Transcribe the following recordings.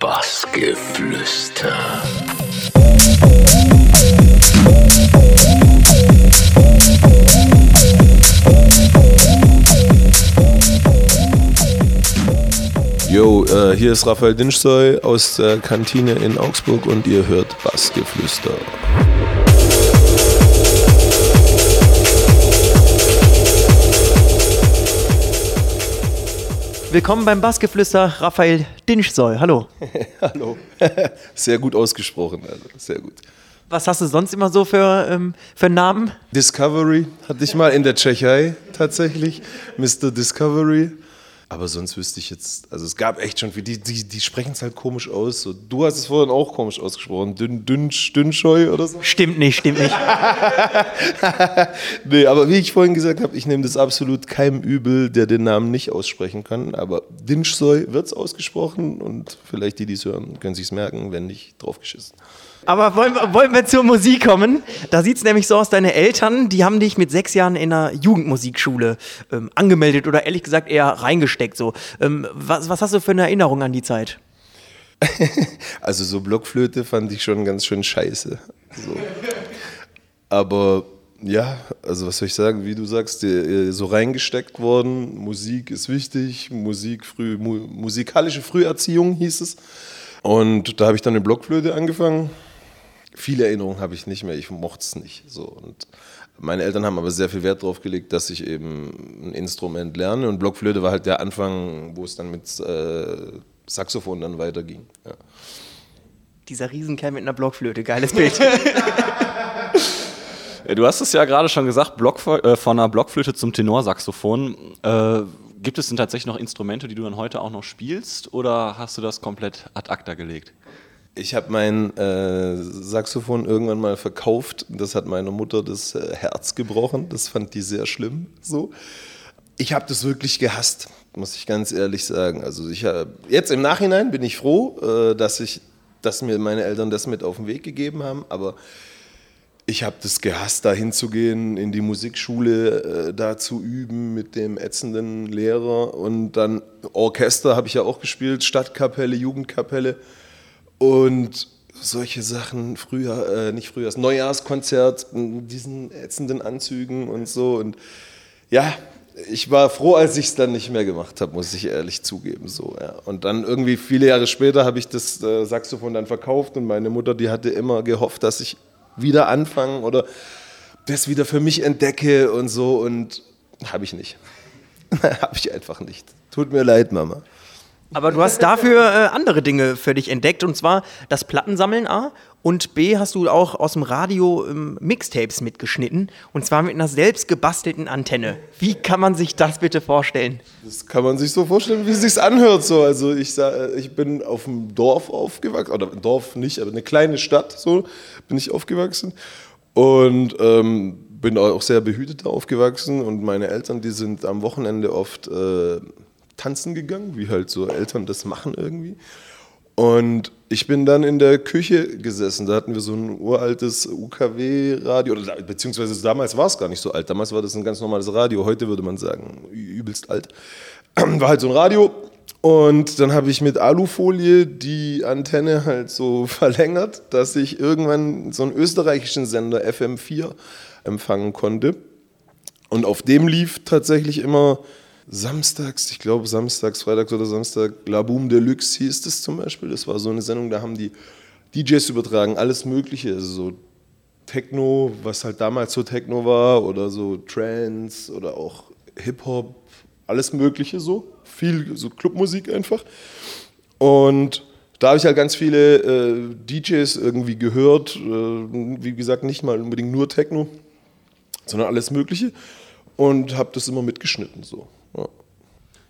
Bassgeflüster. Yo, äh, hier ist Raphael Dinschsoy aus der Kantine in Augsburg und ihr hört Bassgeflüster. Willkommen beim Bassgeflüster, Raphael Dinschsoll. Hallo. Hallo. Sehr gut ausgesprochen, also sehr gut. Was hast du sonst immer so für, ähm, für Namen? Discovery hatte ich mal in der Tschechei tatsächlich. Mr. Discovery. Aber sonst wüsste ich jetzt, also es gab echt schon viele, die, die, die sprechen es halt komisch aus. So, du hast es vorhin auch komisch ausgesprochen. Dünn, dünn, Dünnscheu oder so. Stimmt nicht, stimmt nicht. nee, aber wie ich vorhin gesagt habe, ich nehme das absolut keinem übel, der den Namen nicht aussprechen kann. Aber Dinschsoi wird es ausgesprochen und vielleicht die, die es hören, können sich es merken, wenn nicht draufgeschissen. Aber wollen, wir- wollen wir zur Musik kommen? Da sieht es nämlich so aus, deine Eltern, die haben dich mit sechs Jahren in einer Jugendmusikschule ähm, angemeldet oder ehrlich gesagt eher reingesteckt. So. Ähm, was, was hast du für eine Erinnerung an die Zeit? Also so Blockflöte fand ich schon ganz schön scheiße. So. Aber ja, also was soll ich sagen, wie du sagst, äh, so reingesteckt worden, Musik ist wichtig, Musik früh, mu musikalische Früherziehung hieß es. Und da habe ich dann eine Blockflöte angefangen. Viele Erinnerungen habe ich nicht mehr, ich mochte es nicht. So. Und meine Eltern haben aber sehr viel Wert darauf gelegt, dass ich eben ein Instrument lerne. Und Blockflöte war halt der Anfang, wo es dann mit äh, Saxophon dann weiterging. Ja. Dieser Riesenkerl mit einer Blockflöte, geiles Bild. Du hast es ja gerade schon gesagt, Block, äh, von einer Blockflöte zum Tenorsaxophon. Äh, gibt es denn tatsächlich noch Instrumente, die du dann heute auch noch spielst oder hast du das komplett ad acta gelegt? Ich habe mein äh, Saxophon irgendwann mal verkauft. Das hat meiner Mutter das äh, Herz gebrochen. Das fand die sehr schlimm. So. Ich habe das wirklich gehasst, muss ich ganz ehrlich sagen. Also ich hab, jetzt im Nachhinein bin ich froh, äh, dass ich, dass mir meine Eltern das mit auf den Weg gegeben haben. Aber ich habe das gehasst, da hinzugehen, in die Musikschule, äh, da zu üben mit dem ätzenden Lehrer. Und dann Orchester habe ich ja auch gespielt, Stadtkapelle, Jugendkapelle. Und solche Sachen, früher, äh, nicht früher, das Neujahrskonzert, in diesen ätzenden Anzügen und so. Und ja, ich war froh, als ich es dann nicht mehr gemacht habe, muss ich ehrlich zugeben. So, ja. Und dann irgendwie viele Jahre später habe ich das äh, Saxophon dann verkauft und meine Mutter, die hatte immer gehofft, dass ich wieder anfange oder das wieder für mich entdecke und so. Und habe ich nicht. habe ich einfach nicht. Tut mir leid, Mama. Aber du hast dafür äh, andere Dinge für dich entdeckt und zwar das Plattensammeln A und B hast du auch aus dem Radio ähm, Mixtapes mitgeschnitten und zwar mit einer selbst gebastelten Antenne. Wie kann man sich das bitte vorstellen? Das kann man sich so vorstellen, wie es sich anhört. So. Also ich, sa- ich bin auf dem Dorf aufgewachsen, oder Dorf nicht, aber eine kleine Stadt, so bin ich aufgewachsen. Und ähm, bin auch sehr behütet aufgewachsen. Und meine Eltern, die sind am Wochenende oft äh, tanzen gegangen, wie halt so Eltern das machen irgendwie. Und ich bin dann in der Küche gesessen. Da hatten wir so ein uraltes UKW-Radio, beziehungsweise damals war es gar nicht so alt. Damals war das ein ganz normales Radio. Heute würde man sagen, übelst alt. War halt so ein Radio. Und dann habe ich mit Alufolie die Antenne halt so verlängert, dass ich irgendwann so einen österreichischen Sender FM4 empfangen konnte. Und auf dem lief tatsächlich immer samstags, ich glaube samstags, freitags oder Samstag, La Boom Deluxe hieß das zum Beispiel. Das war so eine Sendung, da haben die DJs übertragen, alles Mögliche, also so Techno, was halt damals so Techno war, oder so Trance oder auch Hip-Hop, alles Mögliche so. Viel so Clubmusik einfach. Und da habe ich halt ganz viele äh, DJs irgendwie gehört, äh, wie gesagt, nicht mal unbedingt nur Techno, sondern alles Mögliche. Und habe das immer mitgeschnitten so.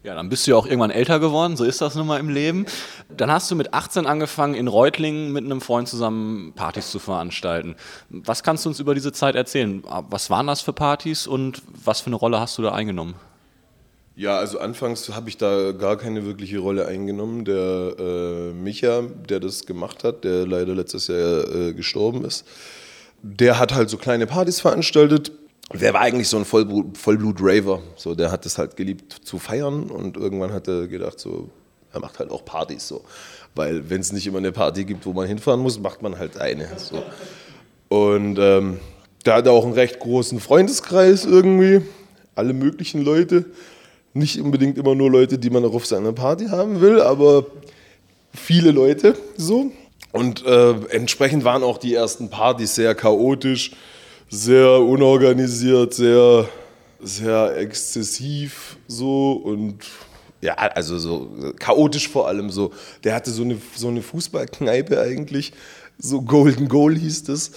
Ja. Dann bist du ja auch irgendwann älter geworden, so ist das nun mal im Leben. Dann hast du mit 18 angefangen, in Reutlingen mit einem Freund zusammen Partys zu veranstalten. Was kannst du uns über diese Zeit erzählen? Was waren das für Partys und was für eine Rolle hast du da eingenommen? Ja, also anfangs habe ich da gar keine wirkliche Rolle eingenommen. Der äh, Micha, der das gemacht hat, der leider letztes Jahr äh, gestorben ist, der hat halt so kleine Partys veranstaltet. Der war eigentlich so ein Vollblut- Vollblut-Raver. So, der hat es halt geliebt zu feiern und irgendwann hat er gedacht, so, Er macht halt auch Partys so. Weil wenn es nicht immer eine Party gibt, wo man hinfahren muss, macht man halt eine. So. Und ähm, der hat auch einen recht großen Freundeskreis irgendwie. Alle möglichen Leute. Nicht unbedingt immer nur Leute, die man auch auf seiner Party haben will, aber viele Leute so. Und äh, entsprechend waren auch die ersten Partys sehr chaotisch, sehr unorganisiert, sehr, sehr exzessiv so und ja, also so chaotisch vor allem so. Der hatte so eine, so eine Fußballkneipe eigentlich, so Golden Goal hieß das.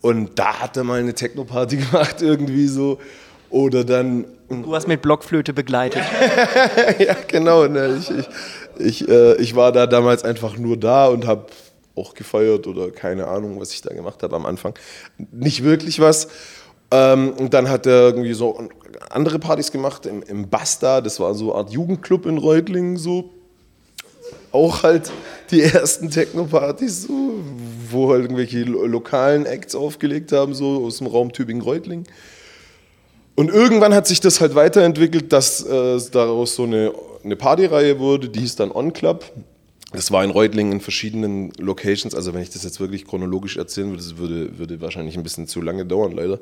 Und da hat er mal eine Techno-Party gemacht irgendwie so. Oder dann. Du hast mit Blockflöte begleitet. ja, genau. Ne? Ich, ich, ich, äh, ich war da damals einfach nur da und habe auch gefeiert oder keine Ahnung, was ich da gemacht habe am Anfang. Nicht wirklich was. Ähm, und dann hat er irgendwie so andere Partys gemacht im, im Basta, das war so eine Art Jugendclub in Reutlingen, so. Auch halt die ersten Techno-Partys, so, wo halt irgendwelche lokalen Acts aufgelegt haben, so aus dem Raum Tübingen-Reutlingen. Und irgendwann hat sich das halt weiterentwickelt, dass äh, daraus so eine, eine Partyreihe wurde, die hieß dann On Club. Das war in Reutlingen in verschiedenen Locations. Also wenn ich das jetzt wirklich chronologisch erzählen würde, das würde, würde wahrscheinlich ein bisschen zu lange dauern, leider.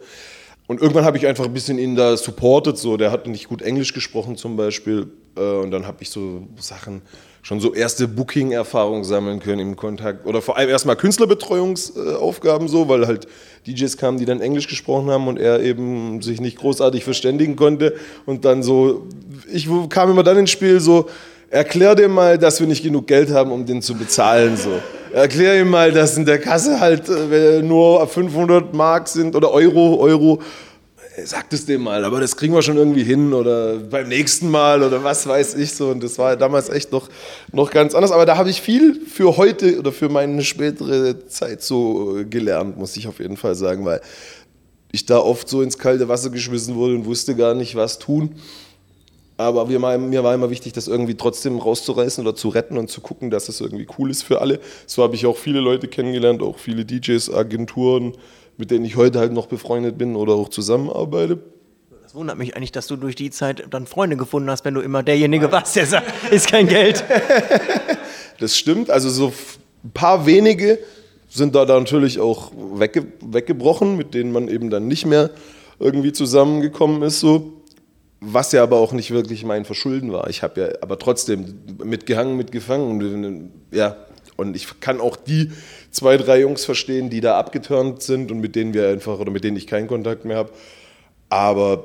Und irgendwann habe ich einfach ein bisschen ihn da supportet. So, der hat nicht gut Englisch gesprochen zum Beispiel. Äh, und dann habe ich so Sachen, schon so erste Booking-Erfahrungen sammeln können im Kontakt. Oder vor allem erstmal Künstlerbetreuungsaufgaben so, weil halt DJs kamen, die dann Englisch gesprochen haben und er eben sich nicht großartig verständigen konnte. Und dann so, ich kam immer dann ins Spiel so, Erklär dir mal, dass wir nicht genug Geld haben, um den zu bezahlen. So. Erklär ihm mal, dass in der Kasse halt äh, nur 500 Mark sind oder Euro, Euro. Sag es dem mal, aber das kriegen wir schon irgendwie hin oder beim nächsten Mal oder was weiß ich so. Und das war damals echt noch, noch ganz anders. Aber da habe ich viel für heute oder für meine spätere Zeit so äh, gelernt, muss ich auf jeden Fall sagen, weil ich da oft so ins kalte Wasser geschmissen wurde und wusste gar nicht, was tun. Aber mir war immer wichtig, das irgendwie trotzdem rauszureißen oder zu retten und zu gucken, dass es irgendwie cool ist für alle. So habe ich auch viele Leute kennengelernt, auch viele DJs, Agenturen, mit denen ich heute halt noch befreundet bin oder auch zusammenarbeite. Das wundert mich eigentlich, dass du durch die Zeit dann Freunde gefunden hast, wenn du immer derjenige warst, der sagt, ist kein Geld. das stimmt. Also so ein paar wenige sind da natürlich auch wegge weggebrochen, mit denen man eben dann nicht mehr irgendwie zusammengekommen ist. So was ja aber auch nicht wirklich mein Verschulden war. Ich habe ja aber trotzdem mitgehangen, mitgefangen. Ja, und ich kann auch die zwei, drei Jungs verstehen, die da abgeturnt sind und mit denen wir einfach oder mit denen ich keinen Kontakt mehr habe. Aber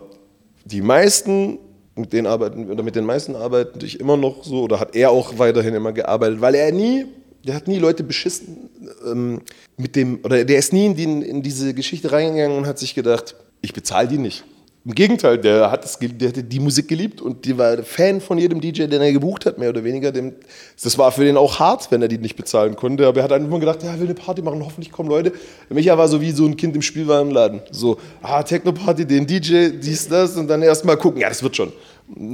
die meisten, mit denen arbeiten oder mit den meisten arbeite ich immer noch so oder hat er auch weiterhin immer gearbeitet, weil er nie, der hat nie Leute beschissen ähm, mit dem oder der ist nie in, die, in diese Geschichte reingegangen und hat sich gedacht, ich bezahle die nicht. Im Gegenteil, der hat, das, der hat die Musik geliebt und die war Fan von jedem DJ, den er gebucht hat, mehr oder weniger. das war für den auch hart, wenn er die nicht bezahlen konnte. Aber er hat einfach gedacht, ja, er will eine Party machen, hoffentlich kommen Leute. Micha war so wie so ein Kind im Spielwarenladen. So, ah, Techno-Party, den DJ, dies, das und dann erstmal gucken, ja, das wird schon.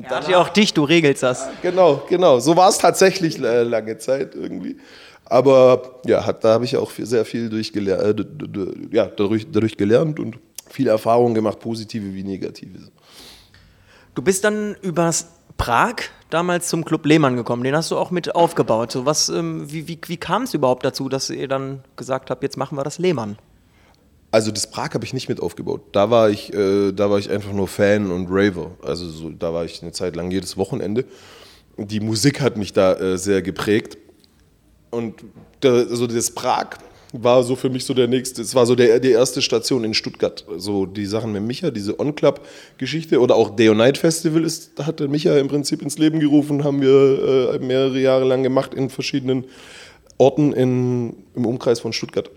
Er hat ja auch dich, du regelst das. Genau, genau. So war es tatsächlich äh, lange Zeit irgendwie. Aber ja, hat, da habe ich auch sehr viel durchgelernt, äh, ja, dadurch, dadurch gelernt und viele Erfahrungen gemacht, positive wie negative. Du bist dann übers Prag damals zum Club Lehmann gekommen. Den hast du auch mit aufgebaut. So was, ähm, wie wie, wie kam es überhaupt dazu, dass ihr dann gesagt habt, jetzt machen wir das Lehmann? Also das Prag habe ich nicht mit aufgebaut. Da war ich, äh, da war ich einfach nur Fan und Raver. Also so, da war ich eine Zeit lang jedes Wochenende. Die Musik hat mich da äh, sehr geprägt. Und der, also das Prag war so für mich so der nächste, es war so der, die erste Station in Stuttgart. So die Sachen mit Micha, diese On-Club-Geschichte oder auch Day Night Festival ist, hat der Micha im Prinzip ins Leben gerufen, haben wir äh, mehrere Jahre lang gemacht in verschiedenen Orten in, im Umkreis von Stuttgart.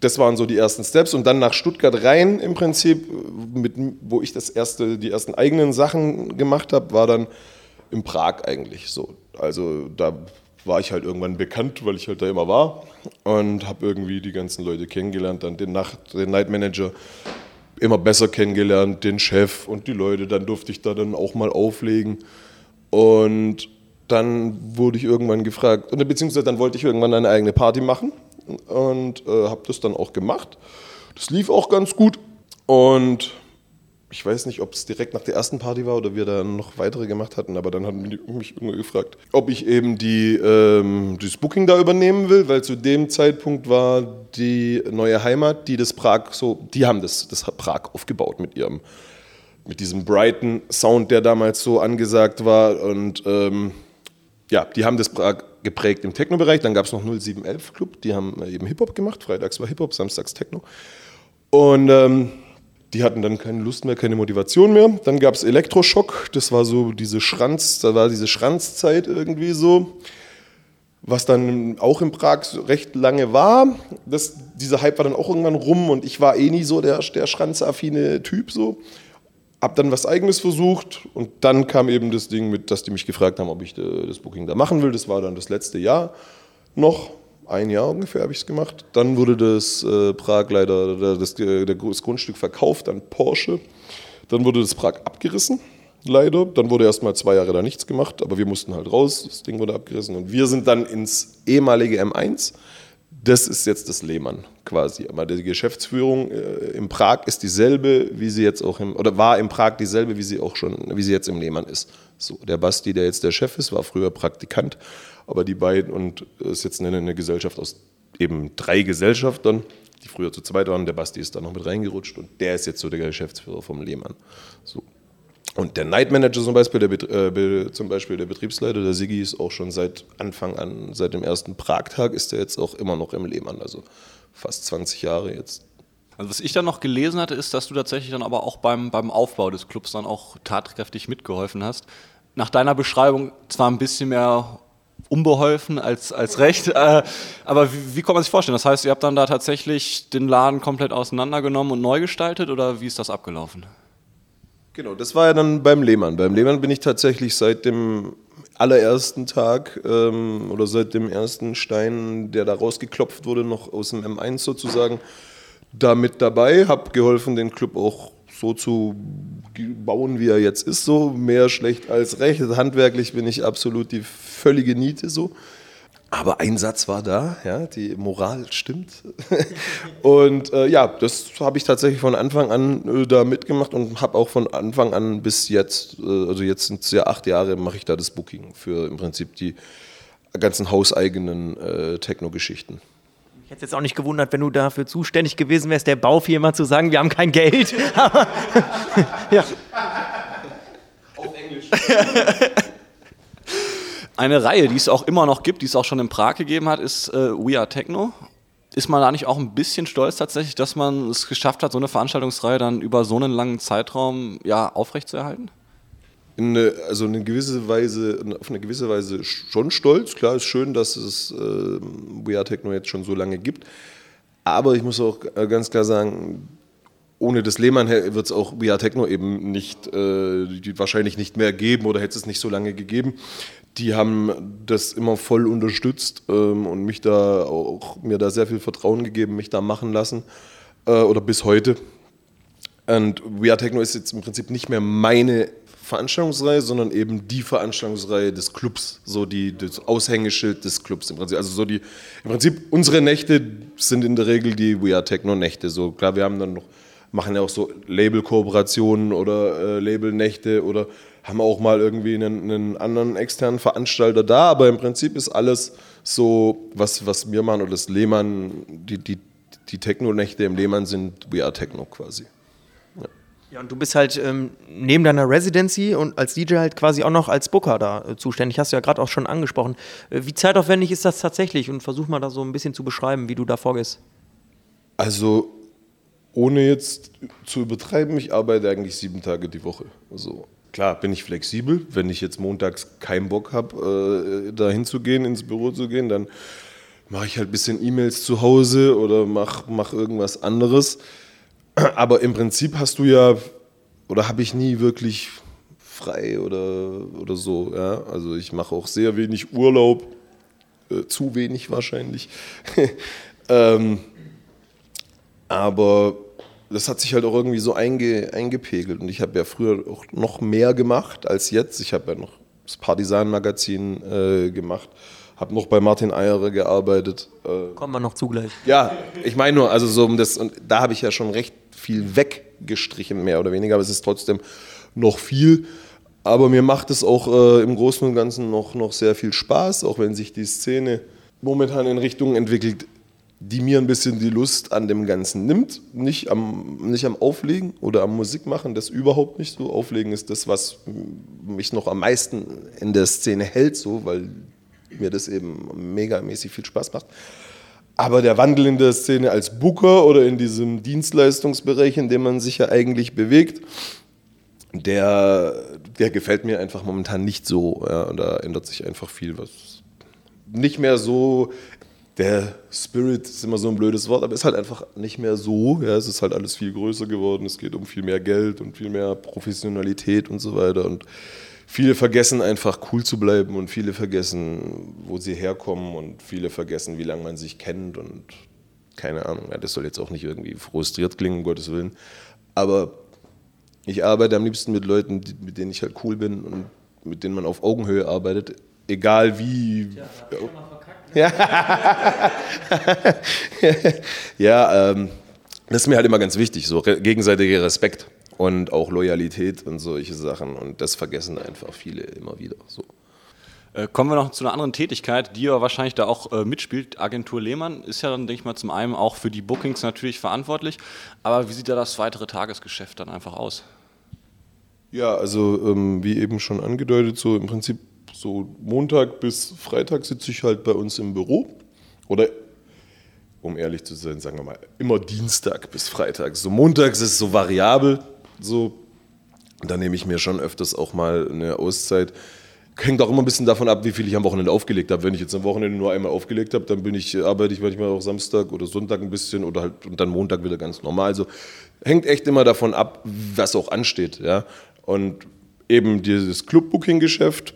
Das waren so die ersten Steps und dann nach Stuttgart rein im Prinzip, mit, wo ich das erste, die ersten eigenen Sachen gemacht habe, war dann in Prag eigentlich so. Also da war ich halt irgendwann bekannt, weil ich halt da immer war und habe irgendwie die ganzen Leute kennengelernt, dann den, Nacht, den Night Manager immer besser kennengelernt, den Chef und die Leute. Dann durfte ich da dann auch mal auflegen und dann wurde ich irgendwann gefragt, beziehungsweise dann wollte ich irgendwann eine eigene Party machen und äh, habe das dann auch gemacht. Das lief auch ganz gut und ich weiß nicht, ob es direkt nach der ersten Party war oder wir da noch weitere gemacht hatten, aber dann die mich irgendwie gefragt, ob ich eben die, ähm, das Booking da übernehmen will, weil zu dem Zeitpunkt war die neue Heimat, die das Prag so, die haben das, das Prag aufgebaut mit ihrem, mit diesem Brighton Sound, der damals so angesagt war und ähm, ja, die haben das Prag geprägt im Techno-Bereich. Dann gab es noch 0711 Club, die haben eben Hip-Hop gemacht. Freitags war Hip-Hop, samstags Techno. Und ähm, die hatten dann keine Lust mehr, keine Motivation mehr. Dann gab es Elektroschock, das war so diese Schranz, da war diese Schranzzeit irgendwie so, was dann auch in Prag recht lange war. Das, dieser Hype war dann auch irgendwann rum und ich war eh nie so der, der schranzaffine Typ so. Hab dann was Eigenes versucht und dann kam eben das Ding mit, dass die mich gefragt haben, ob ich äh, das Booking da machen will. Das war dann das letzte Jahr noch ein Jahr ungefähr habe ich es gemacht. Dann wurde das äh, Prag leider, das, äh, das Grundstück verkauft an Porsche. Dann wurde das Prag abgerissen, leider. Dann wurde erst mal zwei Jahre da nichts gemacht, aber wir mussten halt raus. Das Ding wurde abgerissen und wir sind dann ins ehemalige M1. Das ist jetzt das Lehmann quasi. Aber die Geschäftsführung äh, in Prag ist dieselbe, wie sie jetzt auch im, oder war in Prag dieselbe, wie sie auch schon, wie sie jetzt im Lehmann ist. So, der Basti, der jetzt der Chef ist, war früher Praktikant aber die beiden, und es ist jetzt eine, eine Gesellschaft aus eben drei Gesellschaftern, die früher zu zweit waren. Der Basti ist da noch mit reingerutscht und der ist jetzt so der Geschäftsführer vom Lehmann. So. Und der Night Manager zum Beispiel, der, äh, zum Beispiel der Betriebsleiter, der Sigi, ist auch schon seit Anfang an, seit dem ersten Pragtag, ist er jetzt auch immer noch im Lehmann, also fast 20 Jahre jetzt. Also was ich dann noch gelesen hatte, ist, dass du tatsächlich dann aber auch beim, beim Aufbau des Clubs dann auch tatkräftig mitgeholfen hast. Nach deiner Beschreibung zwar ein bisschen mehr unbeholfen als, als recht. Äh, aber wie, wie, kann man sich vorstellen? Das heißt, ihr habt dann da tatsächlich den Laden komplett auseinandergenommen und neu gestaltet oder wie ist das abgelaufen? Genau, das war ja dann beim Lehmann. Beim Lehmann bin ich tatsächlich seit dem allerersten Tag ähm, oder seit dem ersten Stein, der da rausgeklopft wurde, noch aus dem M1 sozusagen, da mit dabei, habe geholfen, den Club auch so zu bauen, wie er jetzt ist, so mehr schlecht als recht. Handwerklich bin ich absolut die völlige Niete so. Aber ein Satz war da, ja, die Moral stimmt. und äh, ja, das habe ich tatsächlich von Anfang an äh, da mitgemacht und habe auch von Anfang an bis jetzt, äh, also jetzt sind es ja acht Jahre, mache ich da das Booking für im Prinzip die ganzen hauseigenen äh, Techno-Geschichten. Hätte jetzt auch nicht gewundert, wenn du dafür zuständig gewesen wärst, der Baufirma zu sagen, wir haben kein Geld. Ja. Auf Englisch. Eine Reihe, die es auch immer noch gibt, die es auch schon in Prag gegeben hat, ist äh, We Are Techno. Ist man da nicht auch ein bisschen stolz tatsächlich, dass man es geschafft hat, so eine Veranstaltungsreihe dann über so einen langen Zeitraum ja, aufrechtzuerhalten? In eine, also eine gewisse Weise, auf eine gewisse Weise schon stolz. Klar ist schön, dass es äh, We Are Techno jetzt schon so lange gibt. Aber ich muss auch äh, ganz klar sagen, ohne das Lehmann wird es auch Via Techno eben nicht, äh, wahrscheinlich nicht mehr geben oder hätte es nicht so lange gegeben. Die haben das immer voll unterstützt ähm, und mich da auch, mir da sehr viel Vertrauen gegeben, mich da machen lassen äh, oder bis heute. Und Via Techno ist jetzt im Prinzip nicht mehr meine Veranstaltungsreihe, sondern eben die Veranstaltungsreihe des Clubs, so die, das Aushängeschild des Clubs im Prinzip. Also so die, im Prinzip unsere Nächte sind in der Regel die We Are Techno Nächte. So klar, wir haben dann noch machen ja auch so Label-Kooperationen oder äh, Label-Nächte oder haben auch mal irgendwie einen, einen, anderen externen Veranstalter da, aber im Prinzip ist alles so, was, was wir machen oder das Lehmann, die, die, die Techno-Nächte im Lehmann sind We Are Techno quasi. Ja. Und du bist halt ähm, neben deiner Residency und als DJ halt quasi auch noch als Booker da äh, zuständig. Hast du ja gerade auch schon angesprochen. Äh, wie zeitaufwendig ist das tatsächlich? Und versuch mal da so ein bisschen zu beschreiben, wie du da vorgehst. Also ohne jetzt zu übertreiben, ich arbeite eigentlich sieben Tage die Woche. Also klar bin ich flexibel. Wenn ich jetzt montags keinen Bock habe, äh, da hinzugehen, ins Büro zu gehen, dann mache ich halt ein bisschen E-Mails zu Hause oder mache mach irgendwas anderes. Aber im Prinzip hast du ja, oder habe ich nie wirklich frei oder, oder so. Ja? Also ich mache auch sehr wenig Urlaub, äh, zu wenig wahrscheinlich. ähm, aber das hat sich halt auch irgendwie so einge, eingepegelt. Und ich habe ja früher auch noch mehr gemacht als jetzt. Ich habe ja noch das Partisan-Magazin äh, gemacht, habe noch bei Martin Eyerer gearbeitet. Äh, Kommen wir noch zugleich. Ja, ich meine nur, also so um das, und da habe ich ja schon recht viel weggestrichen, mehr oder weniger, aber es ist trotzdem noch viel. Aber mir macht es auch äh, im Großen und Ganzen noch, noch sehr viel Spaß, auch wenn sich die Szene momentan in Richtungen entwickelt, die mir ein bisschen die Lust an dem Ganzen nimmt. Nicht am, nicht am Auflegen oder am Musikmachen, das überhaupt nicht so. Auflegen ist das, was mich noch am meisten in der Szene hält, so, weil mir das eben megamäßig viel Spaß macht. Aber der Wandel in der Szene als Booker oder in diesem Dienstleistungsbereich, in dem man sich ja eigentlich bewegt, der, der gefällt mir einfach momentan nicht so. Ja, da ändert sich einfach viel, was nicht mehr so. Der Spirit ist immer so ein blödes Wort, aber ist halt einfach nicht mehr so. Ja, es ist halt alles viel größer geworden. Es geht um viel mehr Geld und viel mehr Professionalität und so weiter. Und viele vergessen einfach cool zu bleiben und viele vergessen, wo sie herkommen und viele vergessen, wie lange man sich kennt und keine Ahnung. Ja, das soll jetzt auch nicht irgendwie frustriert klingen, um Gottes Willen. Aber ich arbeite am liebsten mit Leuten, mit denen ich halt cool bin und mit denen man auf Augenhöhe arbeitet, egal wie. Ja, ja ähm, das ist mir halt immer ganz wichtig, so gegenseitiger Respekt und auch Loyalität und solche Sachen. Und das vergessen einfach viele immer wieder. So. Äh, kommen wir noch zu einer anderen Tätigkeit, die ja wahrscheinlich da auch äh, mitspielt. Agentur Lehmann ist ja dann, denke ich mal, zum einen auch für die Bookings natürlich verantwortlich. Aber wie sieht da das weitere Tagesgeschäft dann einfach aus? Ja, also ähm, wie eben schon angedeutet, so im Prinzip so Montag bis Freitag sitze ich halt bei uns im Büro. Oder um ehrlich zu sein, sagen wir mal, immer Dienstag bis Freitag. So montags ist es so variabel, so. Da nehme ich mir schon öfters auch mal eine Auszeit hängt auch immer ein bisschen davon ab, wie viel ich am Wochenende aufgelegt habe. Wenn ich jetzt am Wochenende nur einmal aufgelegt habe, dann bin ich, arbeite ich manchmal auch Samstag oder Sonntag ein bisschen oder halt und dann Montag wieder ganz normal. Also hängt echt immer davon ab, was auch ansteht. Ja? Und eben dieses Clubbooking-Geschäft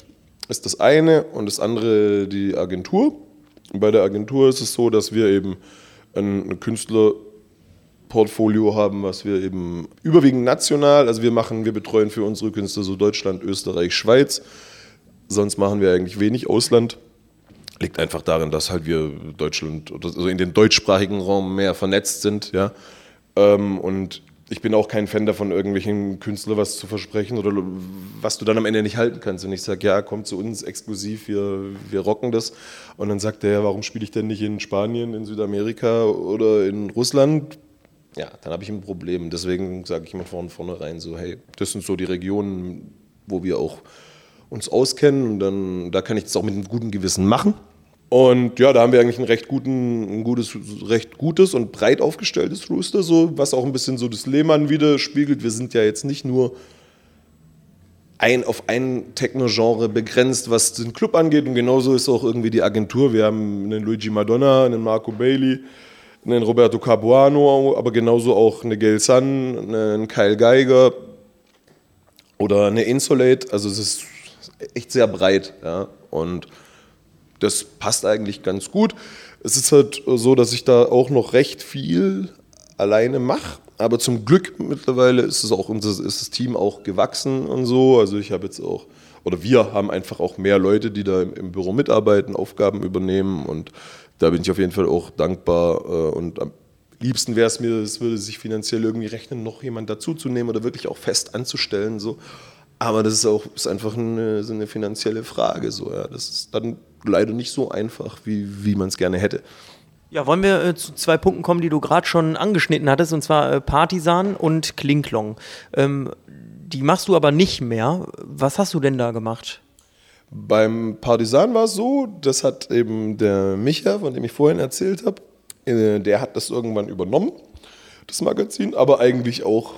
ist das eine und das andere die Agentur. Bei der Agentur ist es so, dass wir eben ein Künstlerportfolio haben, was wir eben überwiegend national, also wir machen, wir betreuen für unsere Künstler so Deutschland, Österreich, Schweiz Sonst machen wir eigentlich wenig Ausland. Liegt einfach darin, dass halt wir Deutschland, also in den deutschsprachigen Raum mehr vernetzt sind, ja. Ähm, und ich bin auch kein Fan davon, irgendwelchen Künstlern was zu versprechen oder was du dann am Ende nicht halten kannst. Und ich sage, ja, komm zu uns exklusiv, wir, wir rocken das. Und dann sagt er, ja, warum spiele ich denn nicht in Spanien, in Südamerika oder in Russland? Ja, dann habe ich ein Problem. Deswegen sage ich immer von vornherein so, hey, das sind so die Regionen, wo wir auch uns auskennen und dann da kann ich das auch mit einem guten Gewissen machen. Und ja, da haben wir eigentlich ein recht, guten, ein gutes, recht gutes und breit aufgestelltes Rooster, so, was auch ein bisschen so das Lehmann widerspiegelt. Wir sind ja jetzt nicht nur ein, auf ein Techno-Genre begrenzt, was den Club angeht. Und genauso ist auch irgendwie die Agentur. Wir haben einen Luigi Madonna, einen Marco Bailey, einen Roberto Capuano, aber genauso auch eine Gail Sun, einen Kyle Geiger oder eine Insolate. Also es ist echt sehr breit. Ja? Und das passt eigentlich ganz gut. Es ist halt so, dass ich da auch noch recht viel alleine mache. Aber zum Glück mittlerweile ist es auch unser, ist das Team auch gewachsen und so. Also ich habe jetzt auch, oder wir haben einfach auch mehr Leute, die da im Büro mitarbeiten, Aufgaben übernehmen. Und da bin ich auf jeden Fall auch dankbar. Äh, und am liebsten wäre es mir, es würde sich finanziell irgendwie rechnen, noch jemand dazuzunehmen oder wirklich auch fest anzustellen. So. Aber das ist auch ist einfach eine, so eine finanzielle Frage. So, ja. Das ist dann leider nicht so einfach, wie, wie man es gerne hätte. Ja, wollen wir äh, zu zwei Punkten kommen, die du gerade schon angeschnitten hattest, und zwar äh, Partisan und Klinklong. Ähm, die machst du aber nicht mehr. Was hast du denn da gemacht? Beim Partisan war es so, das hat eben der Micha, von dem ich vorhin erzählt habe, äh, der hat das irgendwann übernommen, das Magazin, aber eigentlich auch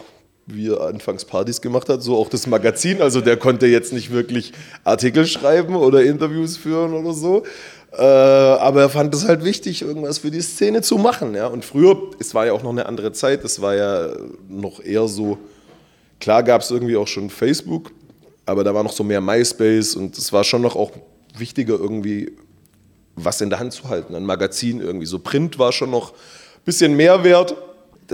wie er anfangs Partys gemacht hat, so auch das Magazin. Also der konnte jetzt nicht wirklich Artikel schreiben oder Interviews führen oder so. Äh, aber er fand es halt wichtig, irgendwas für die Szene zu machen. Und früher, es war ja auch noch eine andere Zeit, es war ja noch eher so, klar gab es irgendwie auch schon Facebook, aber da war noch so mehr MySpace und es war schon noch auch wichtiger irgendwie was in der Hand zu halten, ein Magazin irgendwie. So Print war schon noch ein bisschen mehr wert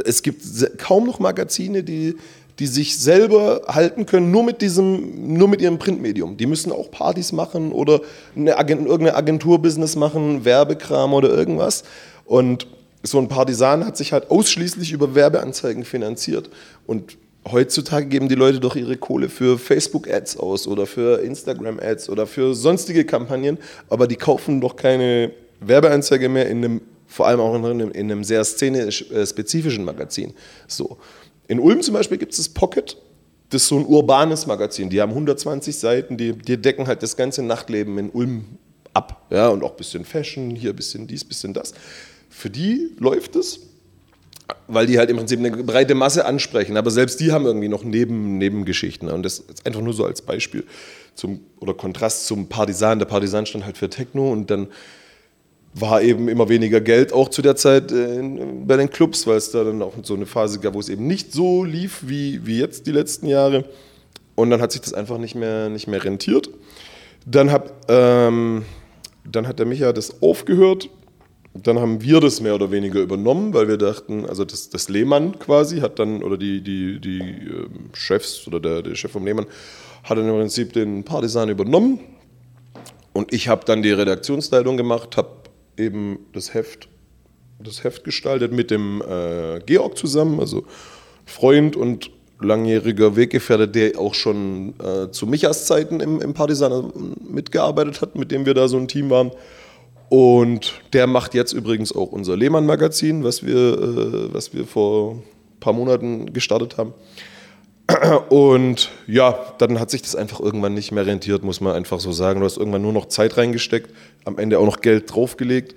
es gibt kaum noch Magazine, die, die sich selber halten können, nur mit, diesem, nur mit ihrem Printmedium. Die müssen auch Partys machen oder eine Agent, irgendeine Agenturbusiness machen, Werbekram oder irgendwas. Und so ein Partisan hat sich halt ausschließlich über Werbeanzeigen finanziert. Und heutzutage geben die Leute doch ihre Kohle für Facebook-Ads aus oder für Instagram-Ads oder für sonstige Kampagnen, aber die kaufen doch keine Werbeanzeige mehr in einem, vor allem auch in einem, in einem sehr szene-spezifischen Magazin. So. In Ulm zum Beispiel gibt es das Pocket, das ist so ein urbanes Magazin. Die haben 120 Seiten, die, die decken halt das ganze Nachtleben in Ulm ab. Ja, und auch ein bisschen Fashion, hier ein bisschen dies, ein bisschen das. Für die läuft es, weil die halt im Prinzip eine breite Masse ansprechen. Aber selbst die haben irgendwie noch Neben, Nebengeschichten. Und das ist einfach nur so als Beispiel zum, oder Kontrast zum Partisan. Der Partisan stand halt für Techno und dann war eben immer weniger Geld auch zu der Zeit äh, bei den Clubs, weil es da dann auch so eine Phase gab, wo es eben nicht so lief wie, wie jetzt die letzten Jahre. Und dann hat sich das einfach nicht mehr, nicht mehr rentiert. Dann, hab, ähm, dann hat der Micha das aufgehört. Dann haben wir das mehr oder weniger übernommen, weil wir dachten, also das, das Lehmann quasi hat dann, oder die, die, die äh, Chefs oder der, der Chef vom Lehmann hat dann im Prinzip den Partisan übernommen. Und ich habe dann die Redaktionsleitung gemacht, habe eben das Heft, das Heft gestaltet mit dem äh, Georg zusammen, also Freund und langjähriger Weggefährte, der auch schon äh, zu Michas Zeiten im, im Partisan mitgearbeitet hat, mit dem wir da so ein Team waren. Und der macht jetzt übrigens auch unser Lehmann-Magazin, was, wir, äh, was wir vor ein paar Monaten gestartet haben. Und ja, dann hat sich das einfach irgendwann nicht mehr rentiert, muss man einfach so sagen. Du hast irgendwann nur noch Zeit reingesteckt, am Ende auch noch Geld draufgelegt.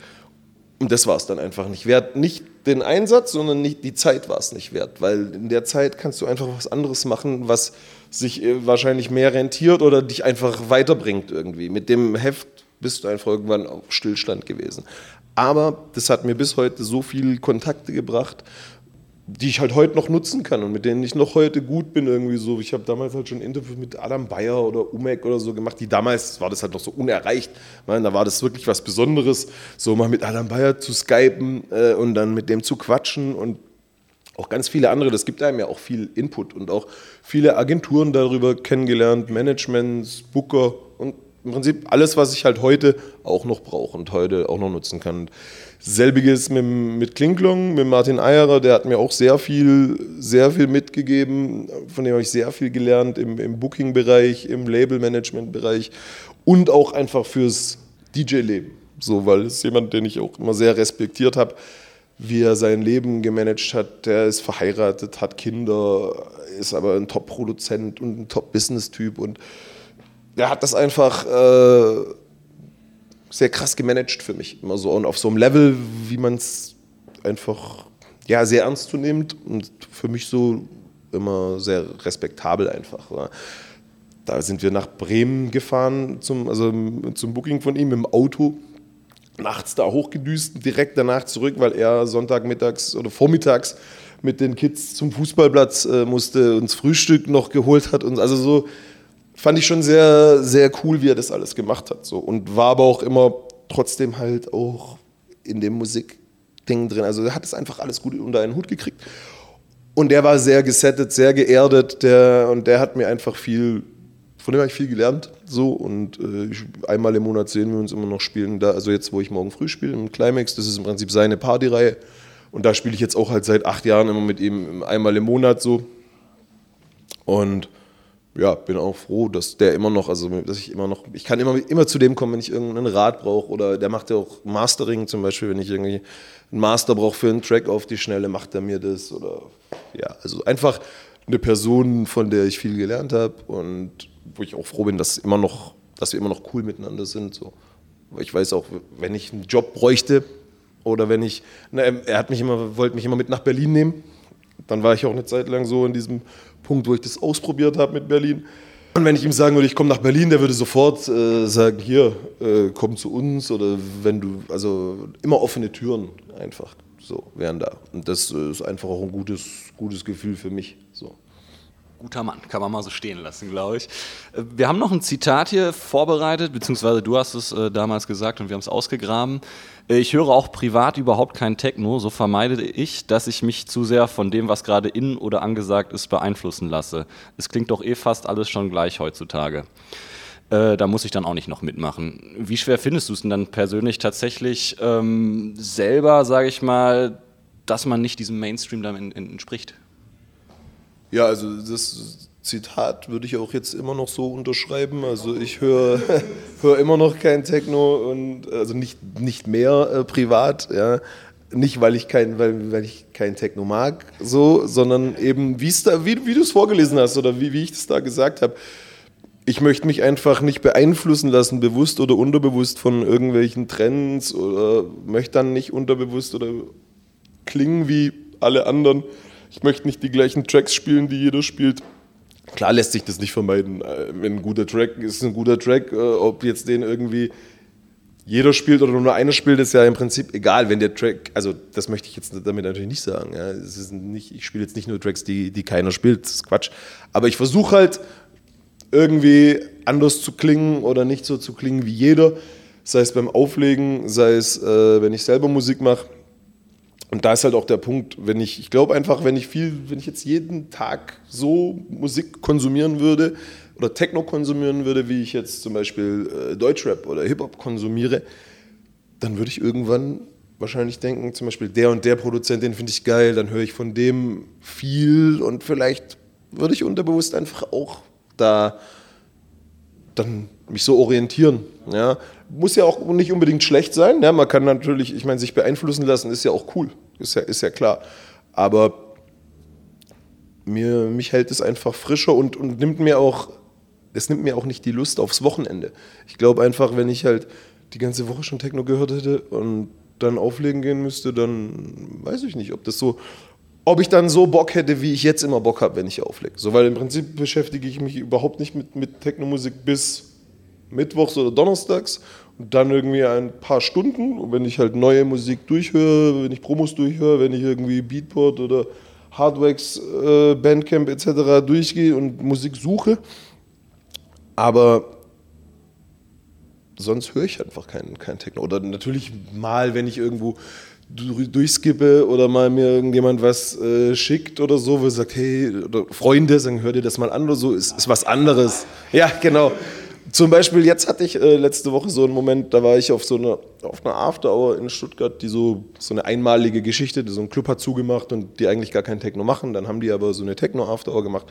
Und das war es dann einfach nicht wert. Nicht den Einsatz, sondern nicht, die Zeit war es nicht wert. Weil in der Zeit kannst du einfach was anderes machen, was sich äh, wahrscheinlich mehr rentiert oder dich einfach weiterbringt irgendwie. Mit dem Heft bist du einfach irgendwann auf Stillstand gewesen. Aber das hat mir bis heute so viele Kontakte gebracht, die ich halt heute noch nutzen kann und mit denen ich noch heute gut bin irgendwie so. Ich habe damals halt schon Interviews mit Adam Bayer oder Umek oder so gemacht, die damals war das halt noch so unerreicht. meine, da war das wirklich was Besonderes, so mal mit Adam Bayer zu skypen äh, und dann mit dem zu quatschen und auch ganz viele andere. Das gibt einem ja auch viel Input und auch viele Agenturen darüber kennengelernt, Managements, Booker und im Prinzip alles, was ich halt heute auch noch brauche und heute auch noch nutzen kann. Selbiges mit, mit Klinklong, mit Martin Eierer, der hat mir auch sehr viel, sehr viel mitgegeben, von dem habe ich sehr viel gelernt im, im Booking-Bereich, im Label-Management-Bereich und auch einfach fürs DJ-Leben. So, weil es jemand, den ich auch immer sehr respektiert habe, wie er sein Leben gemanagt hat. Der ist verheiratet, hat Kinder, ist aber ein Top-Produzent und ein Top-Business-Typ und der hat das einfach äh, sehr krass gemanagt für mich. Immer so und auf so einem Level, wie man es einfach ja, sehr ernst zu nimmt und für mich so immer sehr respektabel einfach. War. Da sind wir nach Bremen gefahren, zum, also zum Booking von ihm im Auto. Nachts da hochgedüst, direkt danach zurück, weil er Sonntagmittags oder vormittags mit den Kids zum Fußballplatz äh, musste, uns Frühstück noch geholt hat. Und also so, fand ich schon sehr, sehr cool, wie er das alles gemacht hat. So. Und war aber auch immer trotzdem halt auch in dem Musikding drin. Also er hat es einfach alles gut unter einen Hut gekriegt. Und der war sehr gesettet, sehr geerdet. Der, und der hat mir einfach viel, von dem habe ich viel gelernt. So. Und äh, ich, einmal im Monat sehen wir uns immer noch spielen. Da, also jetzt, wo ich morgen früh spiele, im Climax, das ist im Prinzip seine Partyreihe. Und da spiele ich jetzt auch halt seit acht Jahren immer mit ihm einmal im Monat so. Und ja, bin auch froh, dass der immer noch, also dass ich immer noch, ich kann immer, immer zu dem kommen, wenn ich irgendeinen Rat brauche oder der macht ja auch Mastering zum Beispiel, wenn ich irgendwie einen Master brauche für einen Track auf die Schnelle, macht er mir das oder ja, also einfach eine Person, von der ich viel gelernt habe und wo ich auch froh bin, dass immer noch, dass wir immer noch cool miteinander sind. So. Ich weiß auch, wenn ich einen Job bräuchte oder wenn ich, na, er hat mich immer, wollte mich immer mit nach Berlin nehmen dann war ich auch eine Zeit lang so in diesem Punkt, wo ich das ausprobiert habe mit Berlin. Und wenn ich ihm sagen würde, ich komme nach Berlin, der würde sofort äh, sagen, hier, äh, komm zu uns oder wenn du, also immer offene Türen einfach so wären da. Und das äh, ist einfach auch ein gutes, gutes Gefühl für mich. So. Guter Mann, kann man mal so stehen lassen, glaube ich. Äh, wir haben noch ein Zitat hier vorbereitet, beziehungsweise du hast es äh, damals gesagt und wir haben es ausgegraben. Äh, ich höre auch privat überhaupt kein Techno, so vermeide ich, dass ich mich zu sehr von dem, was gerade in oder angesagt ist, beeinflussen lasse. Es klingt doch eh fast alles schon gleich heutzutage. Äh, da muss ich dann auch nicht noch mitmachen. Wie schwer findest du es denn dann persönlich tatsächlich ähm, selber, sage ich mal, dass man nicht diesem Mainstream dann entspricht? Ja, also das Zitat würde ich auch jetzt immer noch so unterschreiben. Also ich höre hör immer noch kein Techno und also nicht, nicht mehr äh, privat, ja. Nicht, weil ich kein, weil, weil ich kein Techno mag, so, sondern eben, da, wie, wie du es vorgelesen hast oder wie, wie ich das da gesagt habe. Ich möchte mich einfach nicht beeinflussen lassen, bewusst oder unterbewusst von irgendwelchen Trends oder möchte dann nicht unterbewusst oder klingen wie alle anderen. Ich möchte nicht die gleichen Tracks spielen, die jeder spielt. Klar lässt sich das nicht vermeiden. Äh, ein guter Track ist, ein guter Track. Äh, ob jetzt den irgendwie jeder spielt oder nur einer spielt, ist ja im Prinzip egal, wenn der Track, also das möchte ich jetzt damit natürlich nicht sagen. Ja. Es ist nicht, ich spiele jetzt nicht nur Tracks, die, die keiner spielt, das ist Quatsch. Aber ich versuche halt irgendwie anders zu klingen oder nicht so zu klingen wie jeder. Sei es beim Auflegen, sei es, äh, wenn ich selber Musik mache. Und da ist halt auch der Punkt, wenn ich, ich glaube einfach, wenn ich viel, wenn ich jetzt jeden Tag so Musik konsumieren würde oder Techno konsumieren würde, wie ich jetzt zum Beispiel äh, Deutschrap oder Hip-Hop konsumiere, dann würde ich irgendwann wahrscheinlich denken, zum Beispiel der und der Produzent, den finde ich geil, dann höre ich von dem viel und vielleicht würde ich unterbewusst einfach auch da dann mich so orientieren. Ja. Muss ja auch nicht unbedingt schlecht sein. Ja. Man kann natürlich, ich meine, sich beeinflussen lassen ist ja auch cool, ist ja, ist ja klar. Aber mir, mich hält es einfach frischer und, und nimmt mir auch, es nimmt mir auch nicht die Lust aufs Wochenende. Ich glaube einfach, wenn ich halt die ganze Woche schon Techno gehört hätte und dann auflegen gehen müsste, dann weiß ich nicht, ob das so ob ich dann so Bock hätte, wie ich jetzt immer Bock habe, wenn ich auflege. So, weil im Prinzip beschäftige ich mich überhaupt nicht mit, mit Techno-Musik bis Mittwochs oder Donnerstags und dann irgendwie ein paar Stunden. Und wenn ich halt neue Musik durchhöre, wenn ich Promos durchhöre, wenn ich irgendwie Beatport oder Hardwax, äh, Bandcamp etc. durchgehe und Musik suche. Aber sonst höre ich einfach keinen kein Techno. Oder natürlich mal, wenn ich irgendwo durchskippe oder mal mir irgendjemand was äh, schickt oder so, wo sagt, hey, oder Freunde sagen, hör dir das mal an oder so, ist, ist was anderes. Ja, genau. Zum Beispiel, jetzt hatte ich äh, letzte Woche so einen Moment, da war ich auf so einer, auf einer After Hour in Stuttgart, die so, so eine einmalige Geschichte, die so ein Club hat zugemacht und die eigentlich gar kein Techno machen, dann haben die aber so eine Techno After Hour gemacht.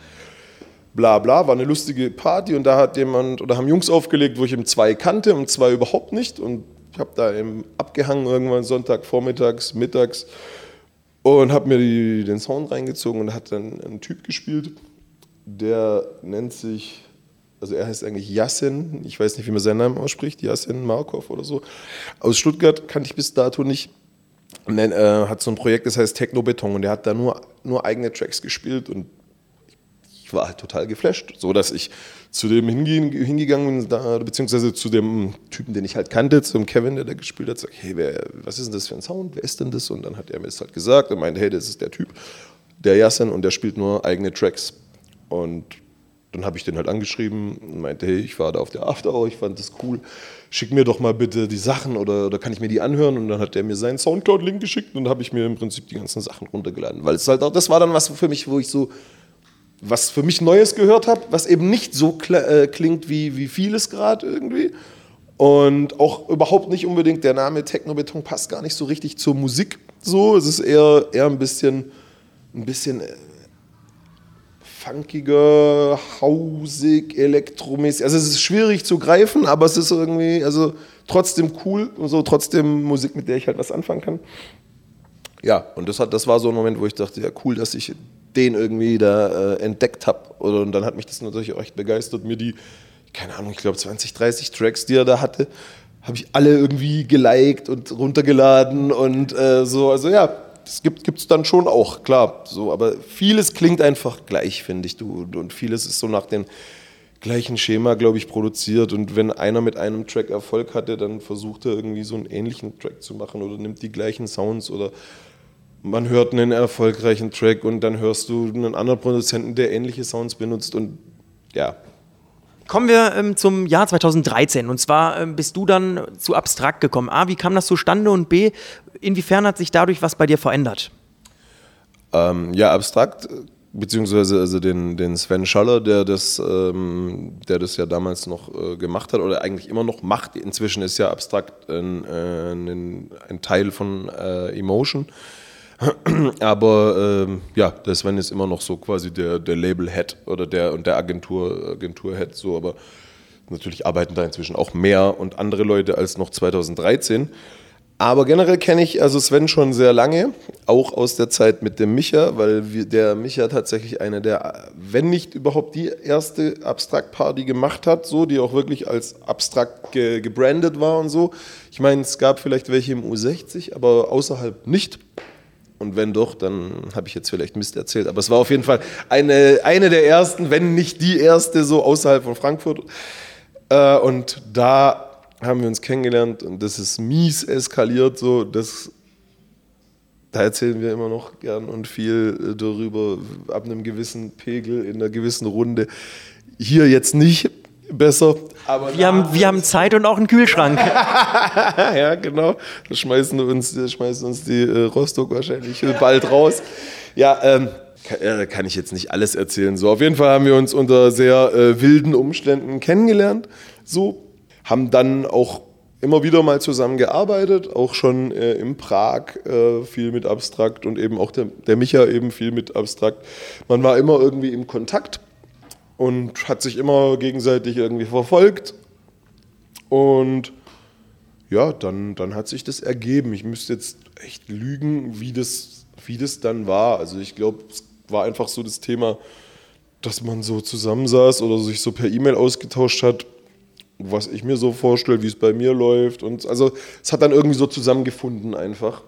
Bla bla, war eine lustige Party und da hat jemand, oder haben Jungs aufgelegt, wo ich eben zwei kannte und zwei überhaupt nicht und ich habe da eben abgehangen irgendwann Sonntag vormittags, mittags und habe mir die, den Sound reingezogen und hat dann ein Typ gespielt, der nennt sich, also er heißt eigentlich Yasin, ich weiß nicht, wie man seinen Namen ausspricht, Yasin Markov oder so. Aus Stuttgart kannte ich bis dato nicht. Dann, äh, hat so ein Projekt, das heißt Techno Beton und der hat da nur, nur eigene Tracks gespielt und ich war halt total geflasht, so dass ich zu dem hingehen, hingegangen bin, beziehungsweise zu dem Typen, den ich halt kannte, zum Kevin, der da gespielt hat, sag, hey, wer, was ist denn das für ein Sound, wer ist denn das? Und dann hat er mir das halt gesagt und meinte, hey, das ist der Typ, der Yasin, und der spielt nur eigene Tracks. Und dann habe ich den halt angeschrieben und meinte, hey, ich war da auf der After Hour, ich fand das cool, schick mir doch mal bitte die Sachen oder, oder kann ich mir die anhören? Und dann hat er mir seinen Soundcloud-Link geschickt und dann habe ich mir im Prinzip die ganzen Sachen runtergeladen. Weil es halt auch, das war dann was für mich, wo ich so was für mich Neues gehört habe, was eben nicht so äh, klingt wie, wie vieles gerade irgendwie. Und auch überhaupt nicht unbedingt der Name Technobeton passt gar nicht so richtig zur Musik. So, es ist eher, eher ein bisschen, ein bisschen funkiger, hausig, elektromäßig. Also es ist schwierig zu greifen, aber es ist irgendwie, also trotzdem cool und so, trotzdem Musik, mit der ich halt was anfangen kann. Ja, und das, hat, das war so ein Moment, wo ich dachte, ja cool, dass ich den irgendwie da äh, entdeckt habe. Und dann hat mich das natürlich auch echt begeistert, mir die, keine Ahnung, ich glaube 20, 30 Tracks, die er da hatte, habe ich alle irgendwie geliked und runtergeladen und äh, so. Also ja, das gibt es dann schon auch, klar. So, aber vieles klingt einfach gleich, finde ich. Du, und vieles ist so nach dem gleichen Schema, glaube ich, produziert. Und wenn einer mit einem Track Erfolg hatte, dann versucht er irgendwie so einen ähnlichen Track zu machen oder nimmt die gleichen Sounds oder man hört einen erfolgreichen Track und dann hörst du einen anderen Produzenten, der ähnliche Sounds benutzt und ja. Kommen wir ähm, zum Jahr 2013 und zwar ähm, bist du dann zu Abstrakt gekommen. A, wie kam das zustande und B, inwiefern hat sich dadurch was bei dir verändert? Ähm, ja, Abstrakt beziehungsweise also den, den Sven Schaller, der das, ähm, der das ja damals noch äh, gemacht hat oder eigentlich immer noch macht. Inzwischen ist ja abstrakt ein, äh, ein, ein Teil von äh, Emotion. Aber ähm, ja, der Sven ist immer noch so quasi der, der Label-Head oder der und der Agentur, Agentur-Head so, aber natürlich arbeiten da inzwischen auch mehr und andere Leute als noch 2013. Aber generell kenne ich also Sven schon sehr lange, auch aus der Zeit mit dem Micha, weil wir, der Micha tatsächlich eine der, wenn nicht überhaupt die erste Abstrakt-Party gemacht hat, so, die auch wirklich als abstrakt ge gebrandet war und so. Ich meine, es gab vielleicht welche im U60, aber außerhalb nicht. Und wenn doch, dann habe ich jetzt vielleicht Mist erzählt. Aber es war auf jeden Fall eine, eine der ersten, wenn nicht die erste, so außerhalb von Frankfurt. Äh, und da haben wir uns kennengelernt und das ist mies eskaliert. So, das, da erzählen wir immer noch gern und viel darüber, ab einem gewissen Pegel, in einer gewissen Runde. Hier jetzt nicht besser. Aber wir, haben, wir haben Zeit und auch einen Kühlschrank. ja, genau. Da schmeißen uns, da schmeißen uns die äh, Rostock wahrscheinlich bald raus. Ja, ähm, kann, äh, kann, ich jetzt nicht alles erzählen. So, auf jeden Fall haben wir uns unter sehr äh, wilden Umständen kennengelernt. So, haben dann auch immer wieder mal zusammengearbeitet, auch schon äh, in Prag äh, viel mit Abstrakt und eben auch der, der Micha eben viel mit Abstrakt. Man war immer irgendwie im Kontakt und hat sich immer gegenseitig irgendwie verfolgt. Und ja, dann, dann hat sich das ergeben. Ich müsste jetzt echt lügen, wie das, wie das dann war. Also ich glaube, es war einfach so das Thema, dass man so zusammensaß oder sich so per E-Mail ausgetauscht hat was ich mir so vorstelle, wie es bei mir läuft. Und also es hat dann irgendwie so zusammengefunden einfach.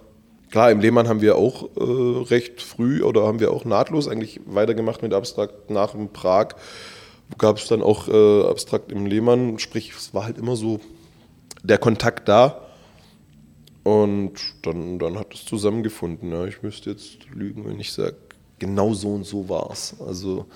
Klar, im Lehmann haben wir auch äh, recht früh oder haben wir auch nahtlos eigentlich weitergemacht mit Abstrakt nach dem Prag. Gab es dann auch äh, Abstrakt im Lehmann, sprich, es war halt immer so der Kontakt da. Und dann, dann hat es zusammengefunden. Ja. Ich müsste jetzt lügen, wenn ich sage, genau so und so war es. Also,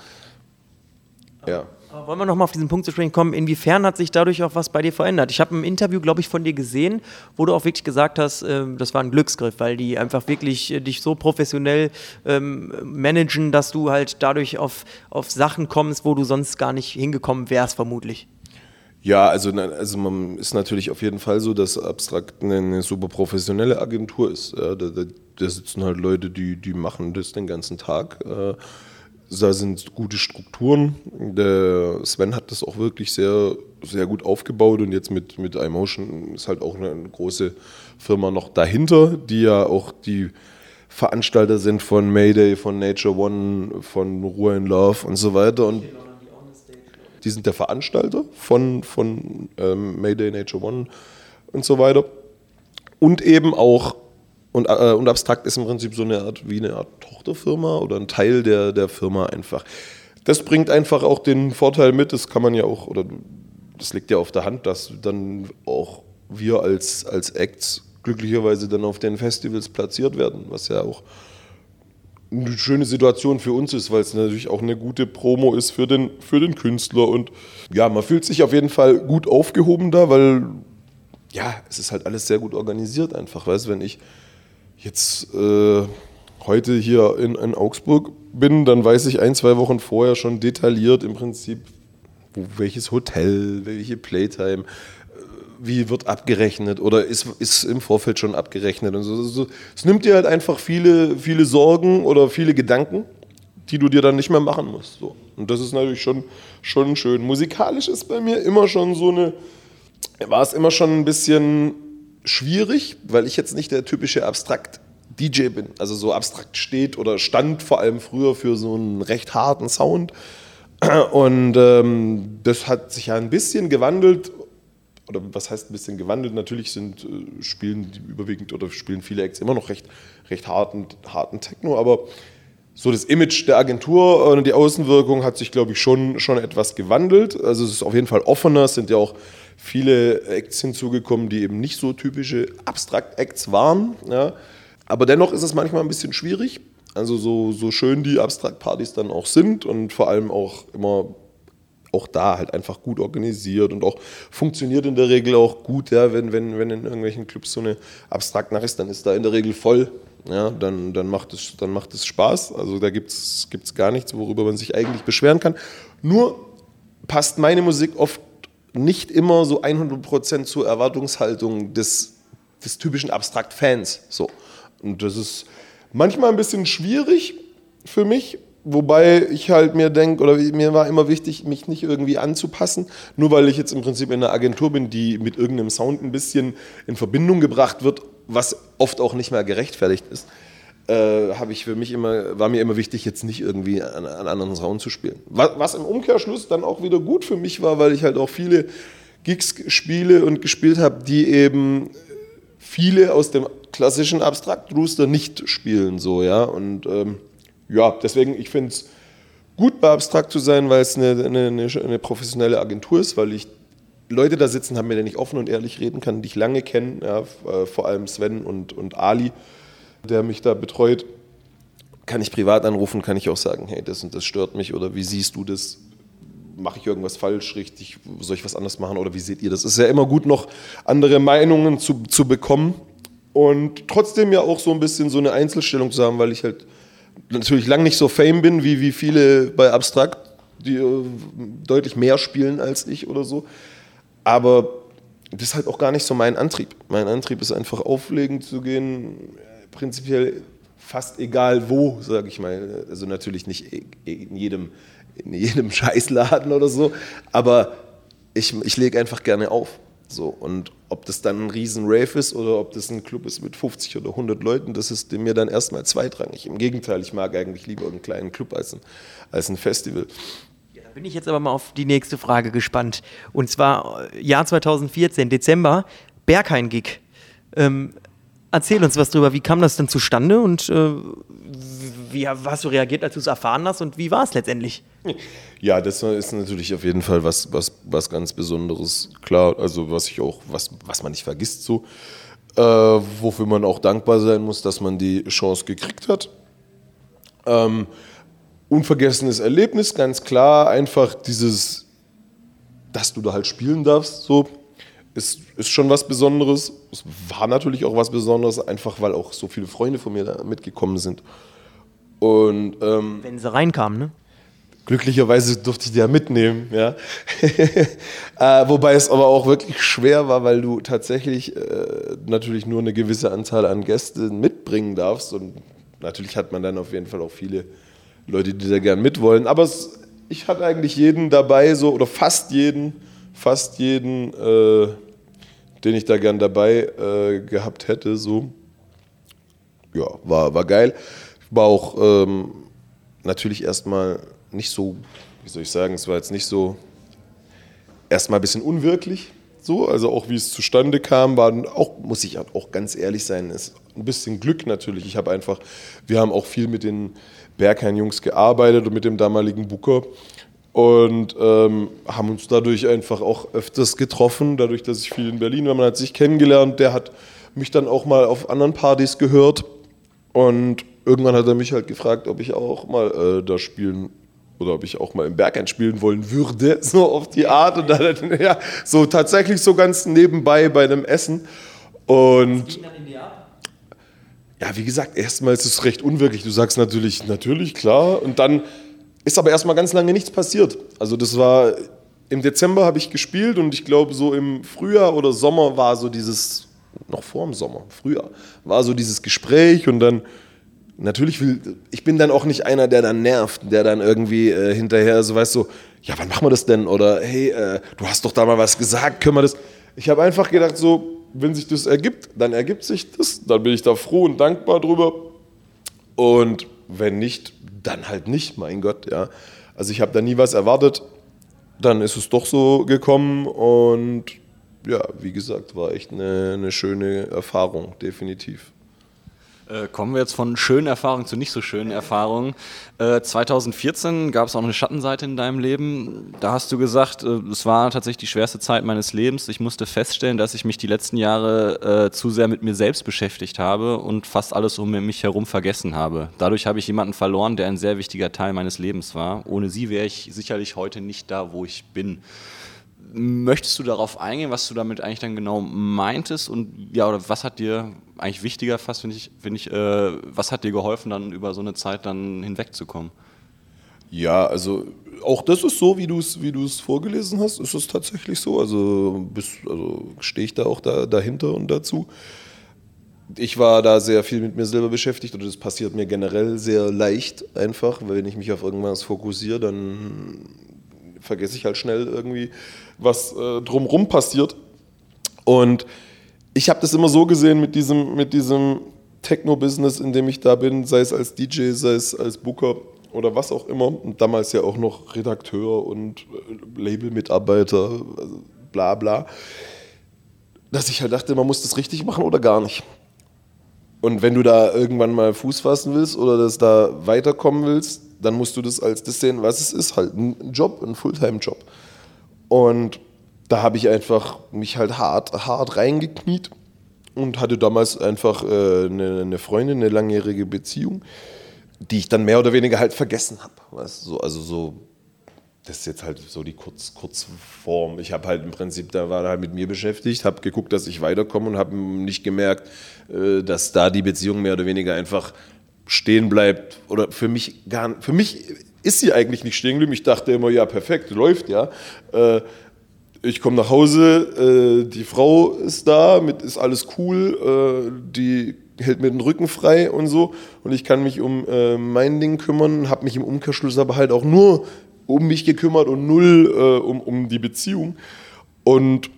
ja. Aber wollen wir noch mal auf diesen Punkt zu sprechen kommen, inwiefern hat sich dadurch auch was bei dir verändert? Ich habe ein Interview, glaube ich, von dir gesehen, wo du auch wirklich gesagt hast, äh, das war ein Glücksgriff, weil die einfach wirklich äh, dich so professionell ähm, managen, dass du halt dadurch auf, auf Sachen kommst, wo du sonst gar nicht hingekommen wärst, vermutlich. Ja, also, also man ist natürlich auf jeden Fall so, dass Abstrakt eine, eine super professionelle Agentur ist. Ja, da, da, da, sitzen halt Leute, die, die machen das den ganzen Tag. Äh, da sind gute Strukturen. Der Sven hat das auch wirklich sehr, sehr gut aufgebaut und jetzt mit, mit iMotion ist halt auch eine, große Firma noch dahinter, die ja auch die Veranstalter sind von Mayday, von Nature One, von Ruhe in Love und so weiter. Und die sind der Veranstalter von, von ähm, Mayday, Nature One und so weiter. Und eben auch und, äh, und Abstrakt ist im Prinzip so eine Art wie eine Art Tochterfirma oder ein Teil der, der Firma einfach. Das bringt einfach auch den Vorteil mit, das kann man ja auch, oder das liegt ja auf der Hand, dass dann auch wir als, als Acts glücklicherweise dann auf den Festivals platziert werden, was ja auch eine schöne Situation für uns ist, weil es natürlich auch eine gute Promo ist für den, für den Künstler. Und ja, man fühlt sich auf jeden Fall gut aufgehoben da, weil ja, es ist halt alles sehr gut organisiert einfach. Weißt wenn ich jetzt äh, heute hier in, in, Augsburg bin, dann weiß ich ein, zwei Wochen vorher schon detailliert im Prinzip, welches Hotel, welche Playtime, äh, wie wird abgerechnet oder ist, ist im Vorfeld schon abgerechnet und so. so. Es nimmt dir halt einfach viele, viele Sorgen oder viele Gedanken, die du dir dann nicht mehr machen musst. So. Und das ist natürlich schon, schon schön. Musikalisch ist bei mir immer schon so eine, war es immer schon ein bisschen schwierig, weil ich jetzt nicht der typische abstrakt DJ bin. Also so abstrakt steht oder stand vor allem früher für so einen recht harten Sound. Und ähm, das hat sich ja ein bisschen gewandelt. Oder was heißt ein bisschen gewandelt? Natürlich sind, äh, spielen die überwiegend oder spielen viele Acts immer noch recht, recht harten, harten Techno, aber so das Image der Agentur und die Außenwirkung hat sich, glaube ich, schon, schon etwas gewandelt. Also es ist auf jeden Fall offener, es sind ja auch viele Acts hinzugekommen, die eben nicht so typische Abstrakt-Acts waren. Ja. Aber dennoch ist es manchmal ein bisschen schwierig. Also so, so schön die Abstrakt-Partys dann auch sind und vor allem auch immer auch da halt einfach gut organisiert und auch funktioniert in der Regel auch gut, ja, wenn, wenn, wenn in irgendwelchen Clubs so eine abstrakt nach ist, dann ist da in der Regel voll. Ja, dann, dann, macht es, dann macht es Spaß. Also da gibt es gar nichts, worüber man sich eigentlich beschweren kann. Nur passt meine Musik oft nicht immer so 100% zur Erwartungshaltung des, des typischen Abstrakt-Fans. So. Und das ist manchmal ein bisschen schwierig für mich, Wobei ich halt mir denke, oder mir war immer wichtig, mich nicht irgendwie anzupassen, nur weil ich jetzt im Prinzip in einer Agentur bin, die mit irgendeinem Sound ein bisschen in Verbindung gebracht wird, was oft auch nicht mehr gerechtfertigt ist, äh, habe ich für mich immer, war mir immer wichtig, jetzt nicht irgendwie einen, einen anderen Sound zu spielen. Was, was, im Umkehrschluss dann auch wieder gut für mich war, weil ich halt auch viele Gigs spiele und gespielt habe, die eben viele aus dem klassischen Abstrakt-Rooster nicht spielen, so, ja, und ähm, ja, deswegen, ich finde es gut, bei Abstrakt zu sein, weil es eine, eine, eine, professionelle Agentur ist, weil ich Leute da sitzen haben, mit denen ich offen und ehrlich reden kann, die ich lange kenne, ja, äh, vor allem Sven und, und Ali, der mich da betreut. Kann ich privat anrufen, kann ich auch sagen, hey, das und das stört mich oder wie siehst du das? Mache ich irgendwas falsch, richtig? Soll ich was anders machen oder wie seht ihr das? Es ist ja immer gut, noch andere Meinungen zu, zu bekommen und trotzdem ja auch so ein bisschen so eine Einzelstellung zu haben, weil ich halt natürlich lang nicht so fame bin wie, wie viele bei Abstrakt, die äh, deutlich mehr spielen als ich oder so. Aber das ist halt auch gar nicht so mein Antrieb. Mein Antrieb ist einfach auflegen zu gehen, prinzipiell fast egal wo, sage ich mal. Also natürlich nicht in jedem, in jedem Scheißladen oder so, aber ich, ich lege einfach gerne auf. So, und ob das dann ein riesen Rave ist oder ob das ein Club ist mit 50 oder 100 Leuten, das ist mir dann erstmal zweitrangig. Im Gegenteil, ich mag eigentlich lieber einen kleinen Club als ein, als ein Festival. Ja, da bin ich jetzt aber mal auf die nächste Frage gespannt. Und zwar äh, Jahr 2014, Dezember, Berghain-Gig. Ähm, erzähl uns was drüber. Wie kam das denn zustande und äh, wie hast du reagiert, als du es erfahren hast und wie war es letztendlich? Ja, das ist natürlich auf jeden Fall was, was, was ganz Besonderes, klar, also was ich auch, was, was man nicht vergisst so, äh, wofür man auch dankbar sein muss, dass man die Chance gekriegt hat. Ähm, unvergessenes Erlebnis, ganz klar, einfach dieses, dass du da halt spielen darfst, so, ist, ist schon was Besonderes. Es war natürlich auch was Besonderes, einfach weil auch so viele Freunde von mir da mitgekommen sind. Und, ähm, Wenn sie reinkamen, ne? Glücklicherweise durfte ich die ja mitnehmen, ja. äh, wobei es aber auch wirklich schwer war, weil du tatsächlich äh, natürlich nur eine gewisse Anzahl an Gästen mitbringen darfst. Und natürlich hat man dann auf jeden Fall auch viele Leute, die da gern mitwollen. Aber es, ich hatte eigentlich jeden dabei, so, oder fast jeden, fast jeden, äh, den ich da gern dabei äh, gehabt hätte, so. Ja, war, war geil. War auch ähm, natürlich erstmal nicht so, wie soll ich sagen, es war jetzt nicht so erstmal ein bisschen unwirklich. So, also auch wie es zustande kam, war auch, muss ich auch ganz ehrlich sein, ist ein bisschen Glück natürlich. Ich habe einfach, wir haben auch viel mit den Berghain-Jungs gearbeitet und mit dem damaligen Booker und ähm, haben uns dadurch einfach auch öfters getroffen, dadurch, dass ich viel in Berlin war. Man hat sich kennengelernt, der hat mich dann auch mal auf anderen Partys gehört und irgendwann hat er mich halt gefragt, ob ich auch mal äh, da spielen oder ob ich auch mal im Berg einspielen wollen würde, so auf die Art. Und dann, ja, so tatsächlich so ganz nebenbei bei einem Essen. Und ja, wie gesagt, erstmal ist es recht unwirklich. Du sagst natürlich, natürlich, klar. Und dann ist aber erstmal ganz lange nichts passiert. Also das war, im Dezember habe ich gespielt und ich glaube so im Frühjahr oder Sommer war so dieses, noch vor dem Sommer, Frühjahr, war so dieses Gespräch und dann natürlich will, ich bin dann auch nicht einer, der dann nervt, der dann irgendwie äh, hinterher so weißt so, ja, wann machen wir das denn? Oder hey, äh, du hast doch da mal was gesagt, können wir das? Ich habe einfach gedacht so, wenn sich das ergibt, dann ergibt sich das, dann bin ich da froh und dankbar drüber. Und wenn nicht, dann halt nicht, mein Gott, ja. Also ich habe da nie was erwartet, dann ist es doch so gekommen und ja, wie gesagt, war echt eine, eine schöne Erfahrung, definitiv. Äh, kommen wir jetzt von schönen Erfahrungen zu nicht so schönen Erfahrungen. Äh, 2014 gab es auch eine Schattenseite in deinem Leben. Da hast du gesagt, äh, es war tatsächlich die schwerste Zeit meines Lebens. Ich musste feststellen, dass ich mich die letzten Jahre äh, zu sehr mit mir selbst beschäftigt habe und fast alles um mich herum vergessen habe. Dadurch habe ich jemanden verloren, der ein sehr wichtiger Teil meines Lebens war. Ohne sie wäre ich sicherlich heute nicht da, wo ich bin. Möchtest du darauf eingehen, was du damit eigentlich dann genau meintest? Und ja, oder was hat dir eigentlich wichtiger fast, finde ich, find ich äh, was hat dir geholfen, dann über so eine Zeit dann hinwegzukommen? Ja, also auch das ist so, wie du es wie vorgelesen hast, ist es tatsächlich so. Also, also stehe ich da auch da, dahinter und dazu. Ich war da sehr viel mit mir selber beschäftigt und das passiert mir generell sehr leicht einfach. Wenn ich mich auf irgendwas fokussiere, dann vergesse ich halt schnell irgendwie, was äh, drumrum passiert. Und ich habe das immer so gesehen mit diesem, mit diesem Techno-Business, in dem ich da bin, sei es als DJ, sei es als Booker oder was auch immer. Und damals ja auch noch Redakteur und äh, Labelmitarbeiter, also bla bla. Dass ich halt dachte, man muss das richtig machen oder gar nicht. Und wenn du da irgendwann mal Fuß fassen willst oder das da weiterkommen willst, dann musst du das als das sehen, was es ist, halt ein Job, ein Fulltime-Job. Und da habe ich einfach mich halt hart, hart reingekniet und hatte damals einfach äh, eine, eine, Freundin, eine langjährige Beziehung, die ich dann mehr oder weniger halt vergessen habe. So, also so, das ist jetzt halt so die Kurz, Kurzform. Ich habe halt im Prinzip, da war halt mit mir beschäftigt, habe geguckt, dass ich weiterkomme und habe nicht gemerkt, äh, dass da die Beziehung mehr oder weniger einfach stehen bleibt oder für mich gar für mich ist sie eigentlich nicht stehen geblieben. Ich dachte immer, ja, perfekt, läuft ja. Äh, ich komme nach Hause, äh, die Frau ist da, mit ist alles cool, äh, die hält mir den Rücken frei und so und ich kann mich um äh, mein Ding kümmern, habe mich im Umkehrschluss aber halt auch nur um mich gekümmert und null äh, um, um die Beziehung und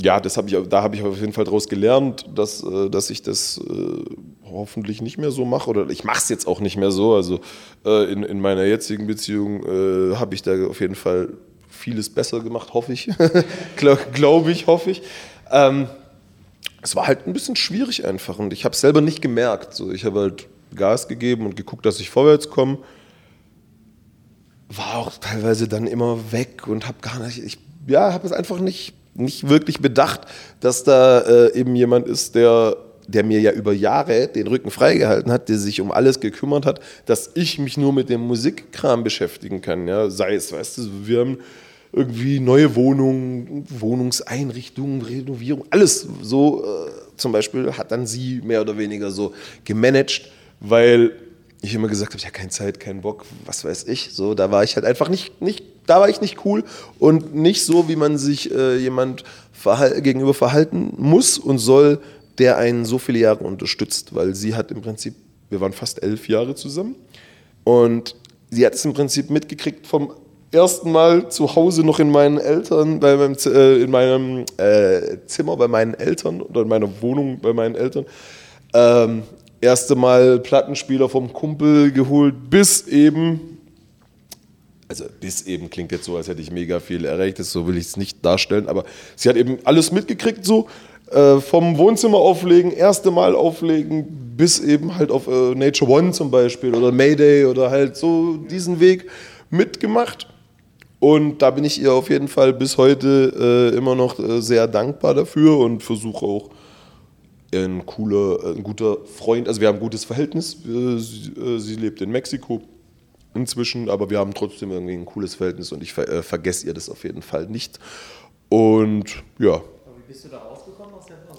ja, das hab ich, da habe ich auf jeden Fall daraus gelernt, dass, äh, dass ich das äh, hoffentlich nicht mehr so mache. Oder ich mache es jetzt auch nicht mehr so. Also äh, in, in meiner jetzigen Beziehung äh, habe ich da auf jeden Fall vieles besser gemacht, hoffe ich. Glaube glaub ich, hoffe ich. Ähm, es war halt ein bisschen schwierig einfach und ich habe es selber nicht gemerkt. So, ich habe halt Gas gegeben und geguckt, dass ich vorwärts komme. War auch teilweise dann immer weg und habe gar nicht, ich ja, habe es einfach nicht, nicht wirklich bedacht, dass da äh, eben jemand ist, der der mir ja über Jahre den Rücken freigehalten hat, der sich um alles gekümmert hat, dass ich mich nur mit dem Musikkram beschäftigen kann. Ja? Sei es, weißt du, wir haben irgendwie neue Wohnungen, Wohnungseinrichtungen, Renovierung, alles so. Äh, zum Beispiel hat dann sie mehr oder weniger so gemanagt, weil ich immer gesagt habe, ja, keine Zeit, keinen Bock, was weiß ich. So, da war ich halt einfach nicht, nicht da war ich nicht cool und nicht so, wie man sich äh, jemand verhal gegenüber verhalten muss und soll, der einen so viele Jahre unterstützt, weil sie hat im Prinzip, wir waren fast elf Jahre zusammen und sie hat es im Prinzip mitgekriegt vom ersten Mal zu Hause noch in meinen Eltern, bei meinem, äh, in meinem äh, Zimmer bei meinen Eltern oder in meiner Wohnung bei meinen Eltern. Ähm, erste Mal Plattenspieler vom Kumpel geholt, bis eben, also bis eben klingt jetzt so, als hätte ich mega viel erreicht, so will ich es nicht darstellen, aber sie hat eben alles mitgekriegt so äh, vom Wohnzimmer auflegen, erste Mal auflegen, bis eben halt auf äh, Nature One zum Beispiel oder Mayday oder halt so diesen Weg mitgemacht. Und da bin ich ihr auf jeden Fall bis heute äh, immer noch äh, sehr dankbar dafür und versuche auch ein cooler, ein guter Freund, also wir haben ein gutes Verhältnis. Äh, sie, äh, sie, lebt in Mexiko inzwischen, aber wir haben trotzdem irgendwie ein cooles Verhältnis und ich ver vergesse ihr das auf jeden Fall nicht. Und ja. Aber wie bist du da rausgekommen aus der Phase?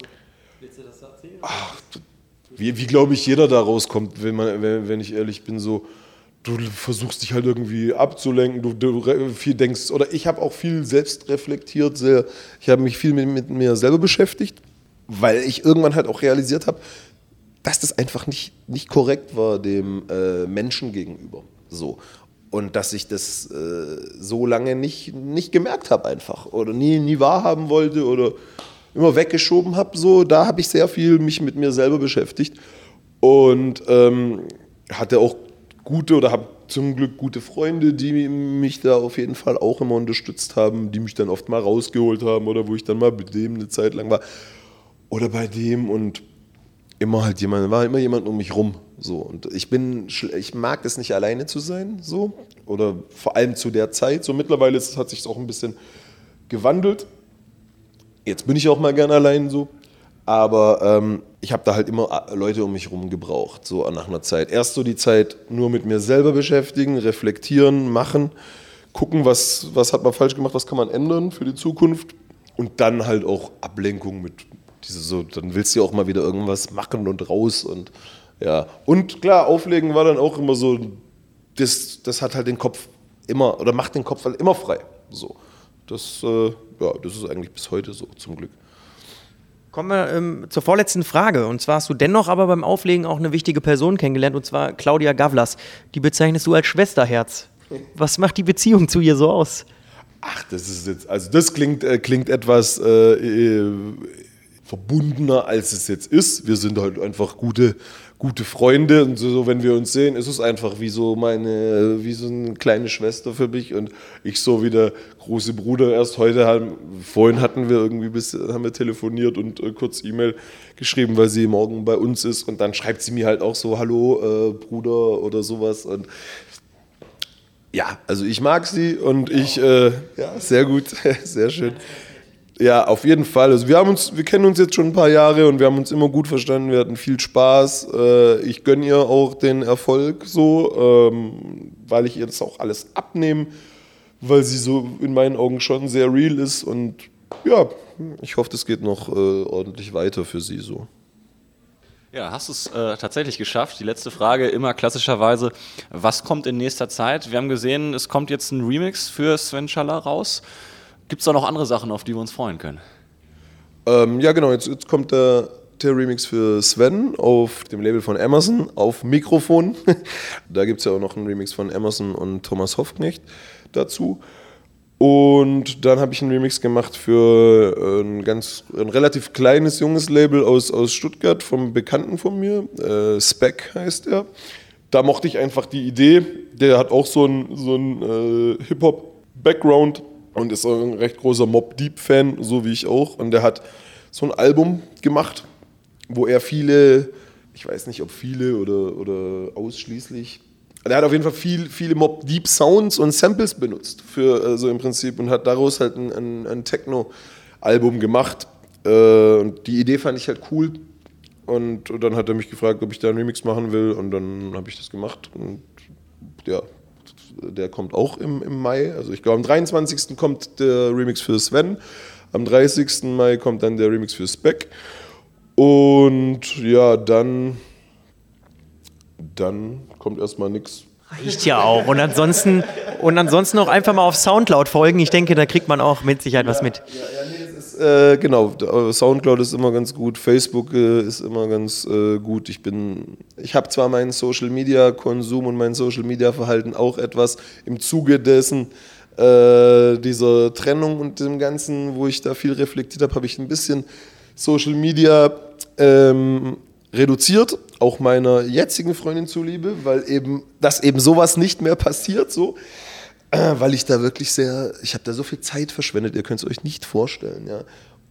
Willst du das erzählen? Ach, wie, wie glaube ich, jeder da rauskommt, wenn, man, wenn, wenn ich ehrlich bin, so du versuchst dich halt irgendwie abzulenken, du, du viel denkst, oder ich habe auch viel selbst reflektiert, sehr, ich habe mich viel mit, mit, mir selber beschäftigt, weil ich irgendwann halt auch realisiert habe, dass das einfach nicht, nicht korrekt war dem äh, Menschen gegenüber. So. Und dass ich das äh, so lange nicht, nicht gemerkt habe einfach oder nie, nie wahrhaben wollte oder immer weggeschoben habe. So, da habe ich sehr viel mich mit mir selber beschäftigt und ähm, hatte auch gute oder habe zum Glück gute Freunde, die mich da auf jeden Fall auch immer unterstützt haben, die mich dann oft mal rausgeholt haben oder wo ich dann mal mit dem eine Zeit lang war oder bei dem und immer halt jemand, war immer jemand um mich rum. So. Und ich bin, ich mag es nicht alleine zu sein, so. Oder vor allem zu der Zeit. So mittlerweile ist, hat sich auch ein bisschen gewandelt. Jetzt bin ich auch mal gern allein so. Aber ähm, ich habe da halt immer äh, Leute um mich rum gebraucht, so nach einer Zeit. Erst so die Zeit nur mit mir selber beschäftigen, reflektieren, machen, gucken, was, was hat man falsch gemacht, was kann man ändern für die Zukunft. Und dann halt auch Ablenkung mit diese so, dann willst du ja auch mal wieder irgendwas machen und raus und ja. Und klar, auflegen war dann auch immer so, das, das hat halt den Kopf immer, oder macht den Kopf halt immer frei. So. Das, äh, ja, das ist eigentlich bis heute so, zum Glück. Kommen wir ähm, zur vorletzten Frage. Und zwar hast du dennoch aber beim Auflegen auch eine wichtige Person kennengelernt, und zwar Claudia Gavlas. Die bezeichnest du als Schwesterherz. Was macht die Beziehung zu ihr so aus? Ach, das ist jetzt, also das klingt, äh, klingt etwas äh, äh verbundener, als es jetzt ist. Wir sind halt einfach gute, gute Freunde und so, wenn wir uns sehen, ist es einfach wie so meine, wie so eine kleine Schwester für mich und ich so wie der große Bruder. Erst heute haben, vorhin hatten wir irgendwie bis, haben wir telefoniert und äh, kurz E-Mail geschrieben, weil sie morgen bei uns ist und dann schreibt sie mir halt auch so, hallo äh, Bruder oder sowas und ja, also ich mag sie und ich, äh, ja, sehr gut, sehr schön. Ja, auf jeden Fall. Also wir haben uns, wir kennen uns jetzt schon ein paar Jahre und wir haben uns immer gut verstanden. Wir hatten viel Spaß. Äh, ich gönne ihr auch den Erfolg so, ähm, weil ich ihr das auch alles abnehme, weil sie so in meinen Augen schon sehr real ist und ja, ich hoffe, das geht noch äh, ordentlich weiter für sie so. Ja, hast du es äh, tatsächlich geschafft. Die letzte Frage immer klassischerweise, was kommt in nächster Zeit? Wir haben gesehen, es kommt jetzt ein Remix für Sven Schaller raus. Gibt es da noch andere Sachen, auf die wir uns freuen können? Ähm, ja, genau. Jetzt, jetzt kommt der, der, Remix für Sven auf dem Label von Amazon auf Mikrofon. da gibt es ja auch noch einen Remix von Amazon und Thomas Hoffknecht dazu. Und dann habe ich einen Remix gemacht für ein ganz ein relativ kleines junges Label aus, aus Stuttgart vom Bekannten von mir. Äh, Spec heißt er. Da mochte ich einfach die Idee. Der hat auch so einen so äh, Hip-Hop-Background und ist ein recht großer Mob Deep-Fan, so wie ich auch. Und der hat so ein Album gemacht, wo er viele, ich weiß nicht, ob viele oder, oder ausschließlich, der hat auf jeden Fall viel, viele Mob Deep Sounds und Samples benutzt für so im Prinzip und hat daraus halt ein, ein, ein Techno-Album gemacht. Äh, und die Idee fand ich halt cool. Und, und dann hat er mich gefragt, ob ich da einen Remix machen will. Und dann habe ich das gemacht. Und ja, der kommt auch im, im Mai. Also ich glaube, am 23. kommt der Remix für Sven. Am 30. Mai kommt dann der Remix für Spec. Und ja, dann, dann kommt erstmal nichts. Reicht ja auch. Und ansonsten, und ansonsten auch einfach mal auf Soundcloud folgen. Ich denke, da kriegt man auch mit Sicherheit ja, was mit. Ja, ja, nee, äh, genau, Soundcloud ist immer ganz gut, Facebook äh, ist immer ganz äh, gut. Ich bin, ich habe zwar meinen Social Media Konsum und mein Social Media Verhalten auch etwas im Zuge dessen äh, dieser Trennung und dem Ganzen, wo ich da viel reflektiert habe, habe ich ein bisschen Social Media ähm, reduziert, auch meiner jetzigen Freundin zuliebe, weil eben, dass eben sowas nicht mehr passiert, so. weil ich da wirklich sehr, ich habe da so viel Zeit verschwendet, ihr könnt es euch nicht vorstellen, ja.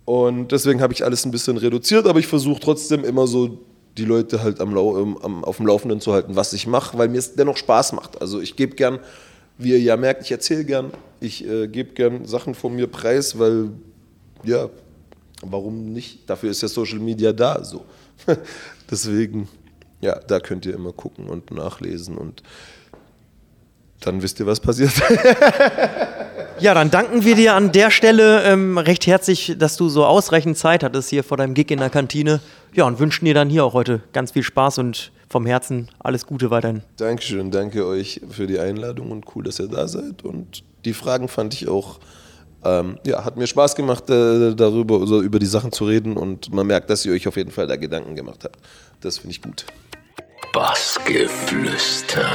Und deswegen habe ich alles ein bisschen reduziert, aber ich versuche trotzdem immer so die Leute halt am, am, auf dem Laufenden zu halten, was ich mache, weil mir es dennoch Spaß macht. Also ich gebe gern, wie ihr ja merkt, ich erzähle gern, ich äh, gebe gern Sachen von mir preis, weil ja, warum nicht? Dafür ist ja Social Media da, so. Deswegen, ja, da könnt ihr immer gucken und nachlesen und dann wisst ihr, was passiert. ja, dann danken wir dir an der Stelle ähm, recht herzlich, dass du so ausreichend Zeit hattest hier vor deinem Gig in der Kantine. Ja, und wünschen dir dann hier auch heute ganz viel Spaß und vom Herzen alles Gute weiterhin. Dankeschön, danke euch für die Einladung und cool, dass ihr da seid. Und die Fragen fand ich auch, ähm, ja, hat mir Spaß gemacht, äh, darüber also über die Sachen zu reden und man merkt, dass ihr euch auf jeden Fall da Gedanken gemacht habt. Das finde ich gut. Bassgeflüster.